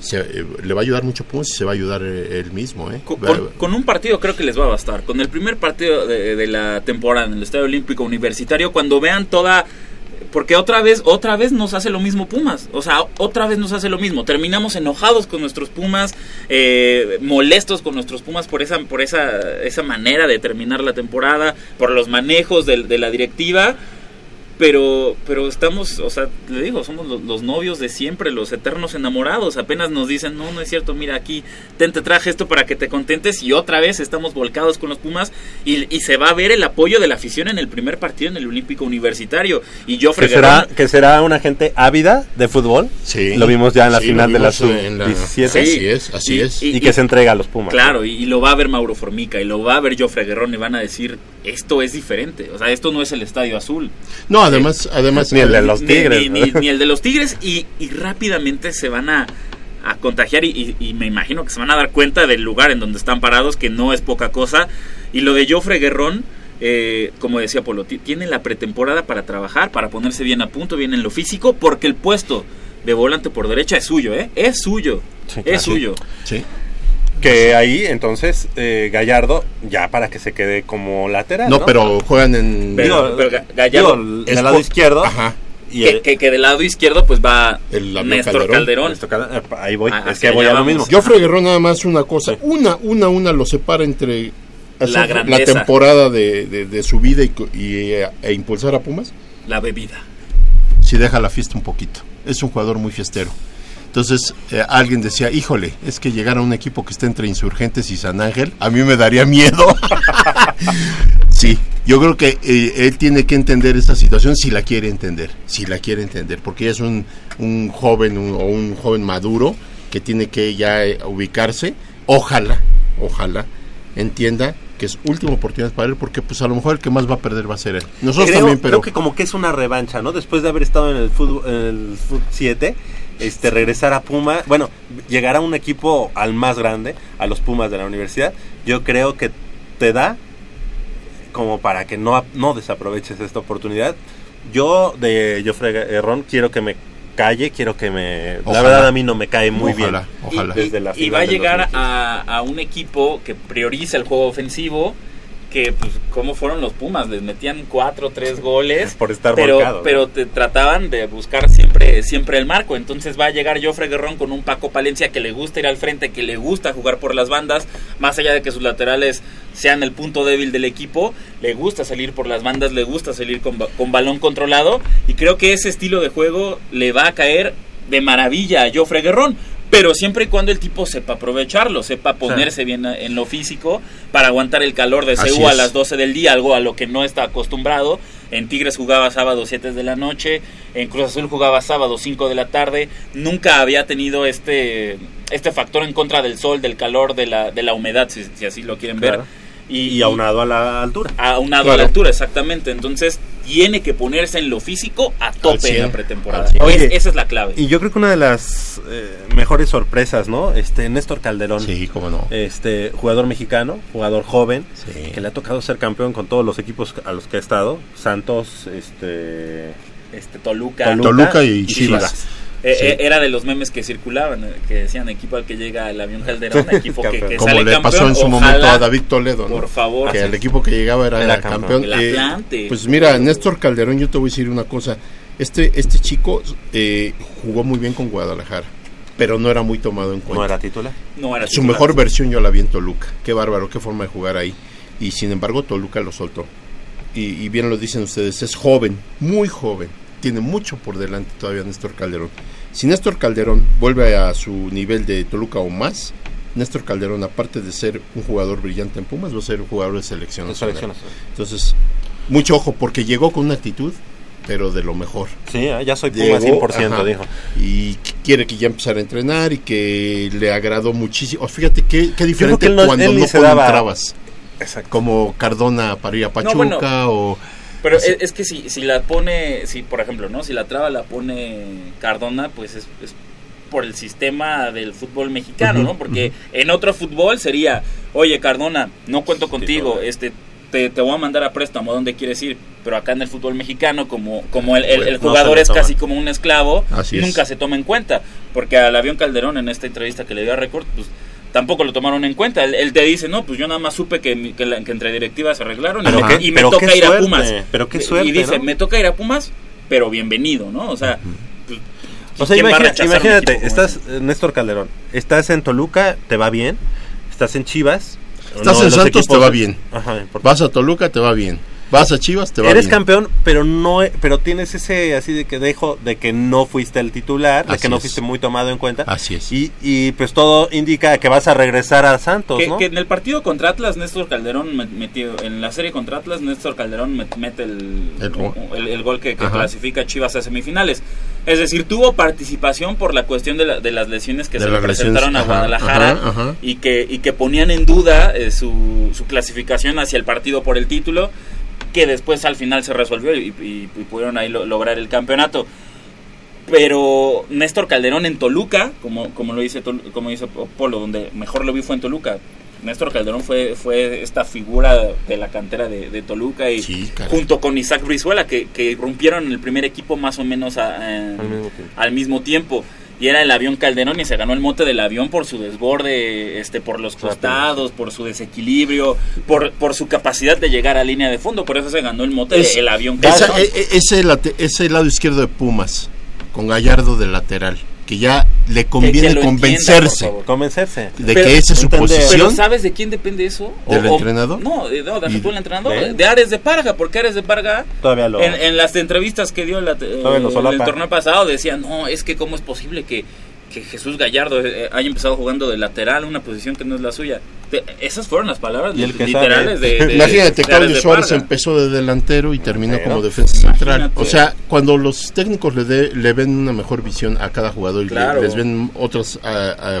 se- eh, le va a ayudar mucho Pumas y se va a ayudar eh, él mismo. ¿eh? Con, Va- con- con un partido creo que les va a bastar. Con el primer partido de, de la temporada en el Estadio Olímpico Universitario, cuando vean toda... Porque otra vez, otra vez nos hace lo mismo Pumas. O sea, otra vez nos hace lo mismo. Terminamos enojados con nuestros Pumas, eh, molestos con nuestros Pumas por esa, por esa, esa manera de terminar la temporada, por los manejos del- de, la directiva. Pero pero estamos, o sea, le digo, somos los, los novios de siempre, los eternos enamorados. Apenas nos dicen, no, no es cierto, mira aquí, ten, te traje esto para que te contentes y otra vez estamos volcados con los Pumas y, y se va a ver el apoyo de la afición en el primer partido en el Olímpico Universitario. Y yo ¿Que será, que será una gente ávida de fútbol. Sí. Lo vimos ya en la Sí, final de la vimos en la- sub-17. Así es, así Y- es. Y, y- que se entrega a los Pumas. Claro, y, y lo va a ver Mauro Formica y lo va a ver Jofre Guerrón y van a decir, esto es diferente. O sea, esto no es el Estadio Azul. No, además, además Ni el de los Ni- Tigres. Ni, ¿no? ni- ni el de los Tigres y, y rápidamente se van a, a contagiar y, y- y me imagino que se van a dar cuenta del lugar en donde están parados, que no es poca cosa. Y lo de Jofre Guerrón, eh, como decía Polo, ti- tiene la pretemporada para trabajar, para ponerse bien a punto, bien en lo físico, porque el puesto de volante por derecha es suyo, ¿eh? Es suyo. Sí, es claro. suyo. Sí. Que ahí, entonces, eh, Gallardo, ya para que se quede como lateral. No, pero juegan en... Pero- pero Ga- Gallardo digo, del lado izquierdo. Ajá. Y Que, el- que- que del lado izquierdo pues va El Néstor Calderón. Calderón. eh, ahí voy, Ah, es que voy a lo mismo. Joffre Guerrero nada más una cosa, Sí. una, una, una lo separa entre La grandeza. temporada de, de- de su vida y, co- y, eh, e impulsar a Pumas, La bebida. si deja la fiesta un poquito. Es un jugador muy fiestero. Entonces, eh, alguien decía, híjole, es que llegar a un equipo que esté entre Insurgentes y San Ángel, a mí me daría miedo. [laughs] sí, yo creo que eh, él tiene que entender esta situación si la quiere entender, si la quiere entender, porque ella es un, un joven un- o un joven maduro que tiene que ya eh, ubicarse. Ojalá, ojalá entienda que es última oportunidad para él, porque pues a lo mejor el que más va a perder va a ser él. Nosotros creo, también, pero... creo que como que es una revancha, ¿no? Después de haber estado en el fútbol, en el fut 7, este, regresar a Puma, bueno, llegar a un equipo al más grande, a los Pumas de la universidad, yo creo que te da como para que no, no desaproveches esta oportunidad. Yo de Jofre Herrón quiero que me calle, quiero que me... La Ojalá. verdad a mí no me cae muy Ojalá, bien. ojalá. Y, Desde la y va a llegar 2015. a, a un equipo que prioriza el juego ofensivo. Que, pues, como fueron los Pumas, les metían cuatro o tres [laughs] goles. Por estar pero, volcado, ¿no? pero te trataban de buscar siempre, siempre el marco. Entonces va a llegar Jofre Guerrón con un Paco Palencia que le gusta ir al frente, que le gusta jugar por las bandas, más allá de que sus laterales sean el punto débil del equipo, le gusta salir por las bandas, le gusta salir con, con balón controlado. Y creo que ese estilo de juego le va a caer de maravilla a Jofre Guerrón. Pero siempre y cuando el tipo sepa aprovecharlo, sepa ponerse bien en lo físico para aguantar el calor de CU a las 12 del día, algo a lo que no está acostumbrado. En Tigres jugaba sábado 7 de la noche, en Cruz Azul jugaba sábado 5 de la tarde. Nunca había tenido este, este factor en contra del sol, del calor, de la, de la humedad, si, si así lo quieren Claro. ver. Y, Y aunado a la altura. aunado a Claro. la altura, exactamente. Entonces tiene que ponerse en lo físico a tope en la pretemporada. Oye, esa es la clave. Y yo creo que una de las eh, mejores sorpresas, ¿no? Este Néstor Calderón. Sí, cómo no. Este jugador mexicano, jugador joven, Sí. que le ha tocado ser campeón con todos los equipos a los que ha estado, Santos, este Este Toluca. Toluca, Toluca y y Chivas. Chivas. Eh, Sí. eh, era de los memes que circulaban, eh, que decían equipo al que llega el avión Calderón, equipo que, que Como sale le campeón. pasó en su Ojalá, momento a David Toledo, ¿no? Por favor. que el equipo que llegaba era, Era campeón. campeón. El Eh, pues mira, Néstor Calderón, yo te voy a decir una cosa. Este, este chico eh, jugó muy bien con Guadalajara, pero no era muy tomado en cuenta. no era titular. no era Su mejor versión yo la vi en Toluca. Qué bárbaro, qué forma de jugar ahí. Y sin embargo, Toluca lo soltó. Y, y bien lo dicen ustedes, es joven, muy joven. Tiene mucho por delante todavía Néstor Calderón. Si Néstor Calderón vuelve a su nivel de Toluca o más, Néstor Calderón, aparte de ser un jugador brillante en Pumas, va a ser un jugador de selección. Nacional. Entonces, mucho ojo, porque llegó con una actitud, pero de lo mejor. Sí, ah, ya soy Puma Llegó, 100%, ajá, dijo. Y qu- quiere que ya empezara a entrenar y que le agradó muchísimo. Fíjate qué, qué diferente que él no- cuando él no se daba- entrabas. Exacto. Como Cardona para ir a Pachuca bueno. o... Pero es, es que si, si la pone, si por ejemplo, ¿no? Si la traba la pone Cardona, pues es, es por el sistema del fútbol mexicano, ¿no? Porque en otro fútbol sería, oye Cardona, no cuento contigo, este te, te voy a mandar a préstamo a donde quieres ir, pero acá en el fútbol mexicano, como, como el, el- el No se jugador es casi como un esclavo, Así es. nunca se toma en cuenta, porque al avión Calderón en esta entrevista que le dio a Record, pues tampoco lo tomaron en cuenta. Él, él te dice, no, pues yo nada más supe que, mi- que, la- que entre directivas se arreglaron y Pero me, qué- y me pero toca qué ir a Pumas. pero qué Y- suerte, Y dice, ¿no? me toca ir a Pumas, pero bienvenido, ¿no? O sea, pues, O sea, ¿quién va a imagina- imagínate, estás, eh, Néstor Calderón, estás en Toluca, te va bien, estás en Chivas. Estás en Santos, te va bien. Ajá. Vas a Toluca, te va bien. Vas a Chivas, te va Eres bien. campeón, pero no, pero tienes ese así de que dejo de que no fuiste el titular, de que no es. fuiste muy tomado en cuenta. Así es. Y, y pues todo indica que vas a regresar a Santos, Que, ¿no? que en el partido contra Atlas, Néstor Calderón met- metió, en la serie contra Atlas, Néstor Calderón met- mete el, El gol. el- el gol que, clasifica a Chivas a semifinales. Es decir, tuvo participación por la cuestión de, la- de las lesiones que De se le presentaron a ajá, Guadalajara ajá, ajá. Y, que, y que ponían en duda eh, su, su clasificación hacia el partido por el título, que después al final se resolvió y, y- y pudieron ahí lo- lograr el campeonato. Pero Néstor Calderón en Toluca, como, como lo dice como dice Polo, donde mejor lo vi fue en Toluca. Néstor Calderón fue, fue esta figura de la cantera de, de Toluca y Sí, junto con Isaac Brizuela que, que rompieron el primer equipo más o menos a- a- Al mismo tiempo. al mismo tiempo. Y era el avión Calderón y se ganó el mote del avión por su desborde, este, por los costados, por su desequilibrio, por, por su capacidad de llegar a línea de fondo. Por eso se ganó el mote Es- del avión Esa- Calderón. e- e- ese, ese lado izquierdo de Pumas, con Gallardo de lateral, que ya le conviene que convencerse. Convencerse. de Pero- que esa es su entender. Pero posición. ¿sabes de quién depende eso? ¿Del entrenador? No, de, no, Y- tú el entrenador. ¿de? De Ares de Parga, porque Ares de Parga Todavía lo... en, en las entrevistas que dio la, eh, el torneo pasado decía, no, es que cómo es posible que, que Jesús Gallardo eh, haya empezado jugando de lateral, una posición que no es la suya. Esas fueron las palabras Y el que literales de, de- Imagínate, Claudio de Suárez empezó de delantero y terminó Pero, como defensa central. imagínate. O sea, cuando los técnicos le, de- le ven una mejor visión a cada jugador y le- les ven otras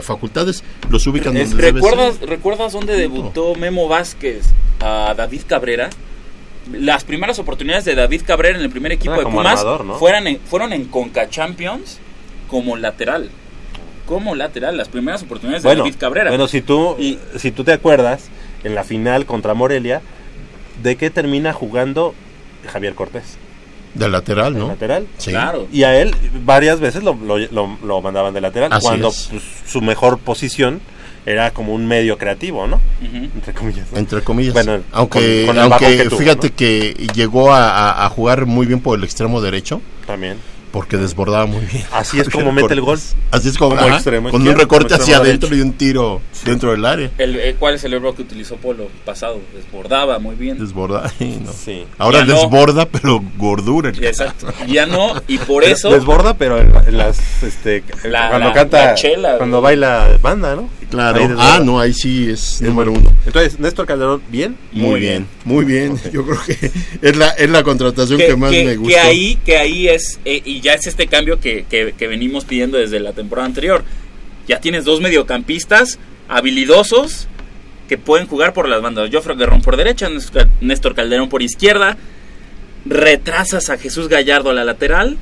facultades, los ubican Es- donde debe ¿Recuerdas, ser. ¿Recuerdas dónde debutó Memo Vázquez a David Cabrera? Las primeras oportunidades de David Cabrera en el primer equipo Era de Pumas armador, ¿no? fueran en- fueron en Conca Champions como lateral. Como lateral, las primeras oportunidades de bueno, David Cabrera. bueno, si tú, Y- si tú te acuerdas, en la final contra Morelia, ¿de qué termina jugando Javier Cortés? De lateral, ¿De ¿no? lateral? Sí. Claro. Y a él varias veces lo, lo- lo- lo mandaban de lateral, Así cuando es. pues, su mejor posición era como un medio creativo, ¿no? Entre comillas. ¿no? Entre comillas. Bueno, aunque con- con aunque que tuvo, fíjate ¿no? que llegó a jugar muy bien por el extremo derecho, También. Porque desbordaba muy bien. Así es como [laughs] mete el gol. Así es como, Como ajá, extremo con un recorte hacia adentro y un tiro dentro del área. El, eh, ¿Cuál es el error que utilizó Polo pasado? Desbordaba muy bien. Desborda. [laughs] ay, no. Sí. Ahora Ya no. desborda, pero gordura. el Exacto. Ya no, y por eso... Desborda, pero en, las. Este, La- cuando la- canta. la chela, cuando baila banda, ¿no? Claro. Ahí. Ah, no, ahí sí es Es número uno. Entonces, Néstor Calderón, ¿bien? Muy, Muy bien, muy bien. Yo creo que es la, es la contratación que, que, más que- me que gustó. ahí que ahí es eh, y ya es este cambio que, que- que venimos pidiendo desde la temporada anterior ya tienes dos mediocampistas habilidosos que pueden jugar por las bandas Joffre Guerrón por derecha Néstor Calderón por izquierda retrasas a Jesús Gallardo a la lateral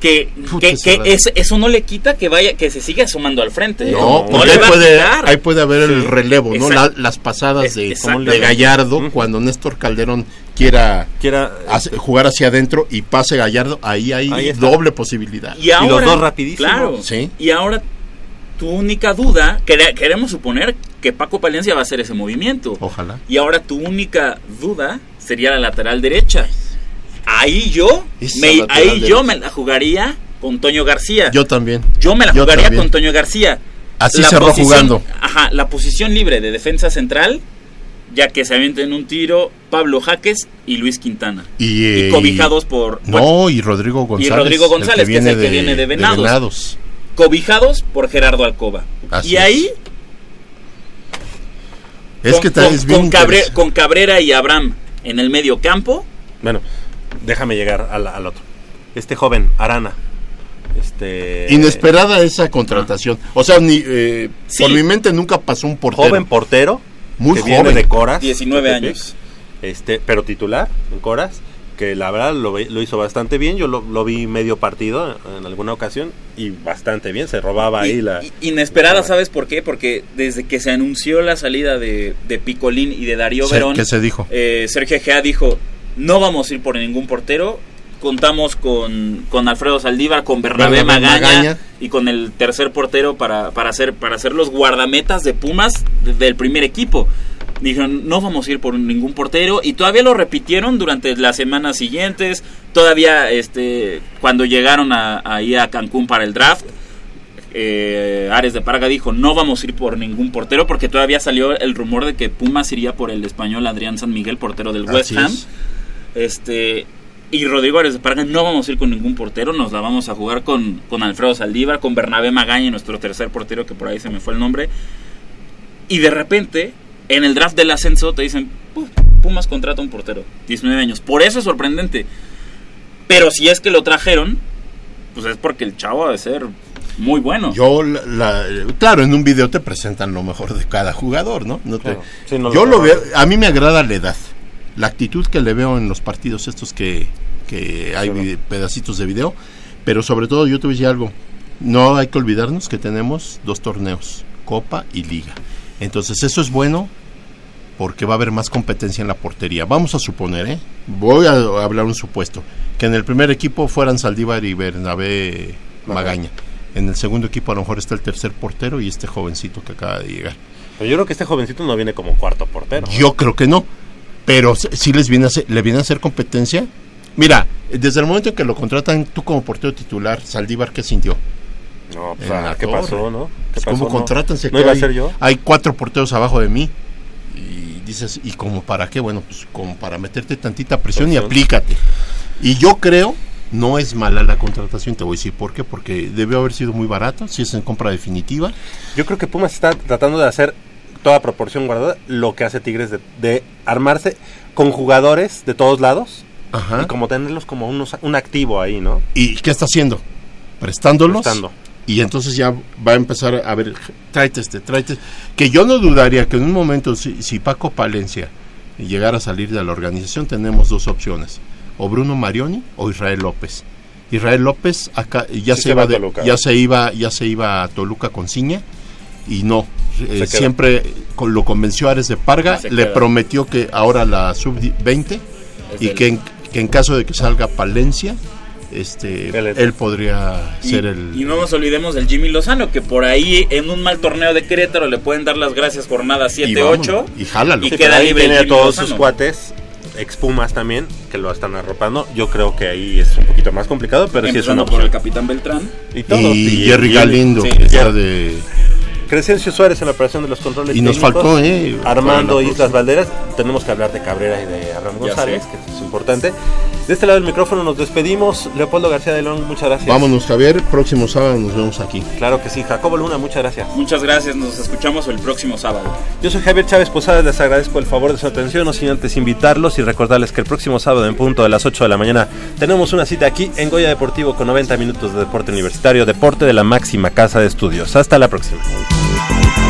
que, Puta, que- es- eso no le quita que vaya que se siga sumando al frente No, no le ahí va puede, quitar. ahí puede haber el relevo, ¿no? La- las pasadas de, de Gallardo, cuando Néstor Calderón quiera Quiera. hace- jugar hacia adentro y pase Gallardo, ahí hay Ahí doble posibilidad. Y, ahora, los dos rapidísimos. Claro. Sí. Y ahora tu única duda, quere- queremos suponer que Paco Palencia va a hacer ese movimiento. Ojalá. Y ahora tu única duda sería la lateral derecha. Ahí yo, me, ahí yo me la jugaría con Toño García. Yo también. Yo me la yo jugaría también. con Toño García. Así La cerró posición- jugando. Ajá, la posición libre de defensa central, ya que se avienten un tiro Pablo Jaques y Luis Quintana. Y, eh, y cobijados por... bueno, No, y Rodrigo González. Rodrigo González, que es el que viene de Venados. Venados. cobijados por Gerardo Alcoba. Así y ahí Es con, que tal con- es bien con Cabre- interesante. con Cabrera y Abraham en el medio campo. Bueno, déjame llegar al, al otro. Este joven, Arana. Este. Inesperada esa contratación. O sea, ni, eh, Sí. por mi mente nunca pasó un portero. Joven portero. Muy que joven. viene de Coras. 19 de años. Este, pero titular en Coras. Que la verdad lo, hizo bastante bien. Yo lo, lo vi medio partido en alguna ocasión. Y bastante bien. Se robaba ahí la. y- inesperada, ¿sabes por qué? Porque desde que se anunció la salida de, de Picolín y de Darío Se- Verón, ¿Qué se dijo? eh, Sergio Gea dijo, no vamos a ir por ningún portero. Contamos con, con Alfredo Saldívar, con Bernabé, Magaña, Magaña. y con el tercer portero para, para, hacer, para hacer los guardametas de Pumas de- del primer equipo. Dijeron, no vamos a ir por ningún portero y todavía lo repitieron durante las semanas siguientes, todavía este cuando llegaron a, ahí a Cancún para el draft. eh, Ares de Parga dijo no vamos a ir por ningún portero porque todavía salió el rumor de que Pumas iría por el español Adrián San Miguel portero del West Ham es. Este, y Rodrigo Arias de Parga, no vamos a ir con ningún portero, nos la vamos a jugar con, con Alfredo Saldívar, con Bernabé Magaña, nuestro tercer portero, que por ahí se me fue el nombre. Y de repente, en el draft del ascenso, te dicen, "Pu- Pumas contrata un portero, 19 años. Por eso es sorprendente. Pero si es que lo trajeron, pues es porque el chavo ha de ser muy bueno. Yo, la- la- claro, en un video te presentan lo mejor de cada jugador, ¿no? No te- Claro. Sí, no yo lo lo veo, a mí me agrada la edad, la actitud que le veo en los partidos estos que, que hay Claro. pedacitos de video, pero sobre todo yo te voy a decir algo, no hay que olvidarnos que tenemos dos torneos, Copa y Liga. Entonces eso es bueno porque va a haber más competencia en la portería. Vamos a suponer, ¿eh? voy a hablar un supuesto, que en el primer equipo fueran Saldívar y Bernabé Magaña. En el segundo equipo a lo mejor está el tercer portero y este jovencito que acaba de llegar. Pero yo creo que este jovencito no viene como cuarto portero. Yo creo que no, pero si les viene a hacer, le viene a hacer competencia. Mira, desde el momento en que lo contratan tú como portero titular, Saldívar, ¿qué sintió? No, pues, ah, ¿qué pasó, no? ¿Qué pasó? ¿Cómo No. contratan? Si ¿No aquí iba a hay- ser yo? Hay cuatro porteros abajo de mí. Y dices, ¿y como para qué? Bueno, pues como para meterte tantita presión y Presión. aplícate. Y yo creo, no es mala la contratación, te voy a decir por qué, porque debió haber sido muy barato, si es en compra definitiva. Yo creo que Pumas está tratando de hacer toda proporción guardada lo que hace Tigres de, de armarse con jugadores de todos lados Ajá. y como tenerlos como unos, un activo ahí, ¿no? ¿Y qué está haciendo? Prestándolos. Prestando. Y entonces ya va a empezar a ver, tráete este, tráete este. Que yo no dudaría que en un momento, si, si Paco Palencia llegara a salir de la organización, tenemos dos opciones. O Bruno Marioni o Israel López. Israel López acá ya Sí se iba de- ya se iba ya se iba a Toluca con Ciña y no eh, siempre con- lo convenció Ares de Parga Se le queda. prometió que ahora la sub 20 Es y del- que en, que en caso de que salga Palencia este Él podría Y, ser el y no nos olvidemos del Jimmy Lozano, que por ahí en un mal torneo de Querétaro le pueden dar las gracias jornada y 7-8. vámonos, y jálalo Y Sí, queda libre tiene a todos Lozano. sus cuates, expumas también, que lo están arropando. Yo creo que ahí es un poquito más complicado, pero sí es una Empezando por el capitán Beltrán. Y, todos, y, Jerry y- Galindo sí, que está de Crescencio Suárez en la operación de los controles Y nos técnicos. faltó, eh, Armando Islas Valderas. Tenemos que hablar de Cabrera y de Ya González, sé. que es importante. De este lado del micrófono nos despedimos. Leopoldo García de León, muchas gracias. vámonos Javier próximo sábado nos vemos aquí Claro que sí. Jacobo Luna, muchas gracias. Muchas gracias, nos escuchamos el próximo sábado. Yo soy Javier Chávez Posadas, les agradezco el favor de su atención, no sin antes invitarlos y recordarles que el próximo sábado en punto de las 8 de la mañana tenemos una cita aquí en Goya Deportivo con 90 minutos de deporte universitario, deporte de la máxima casa de estudios. Hasta la próxima. Thank you.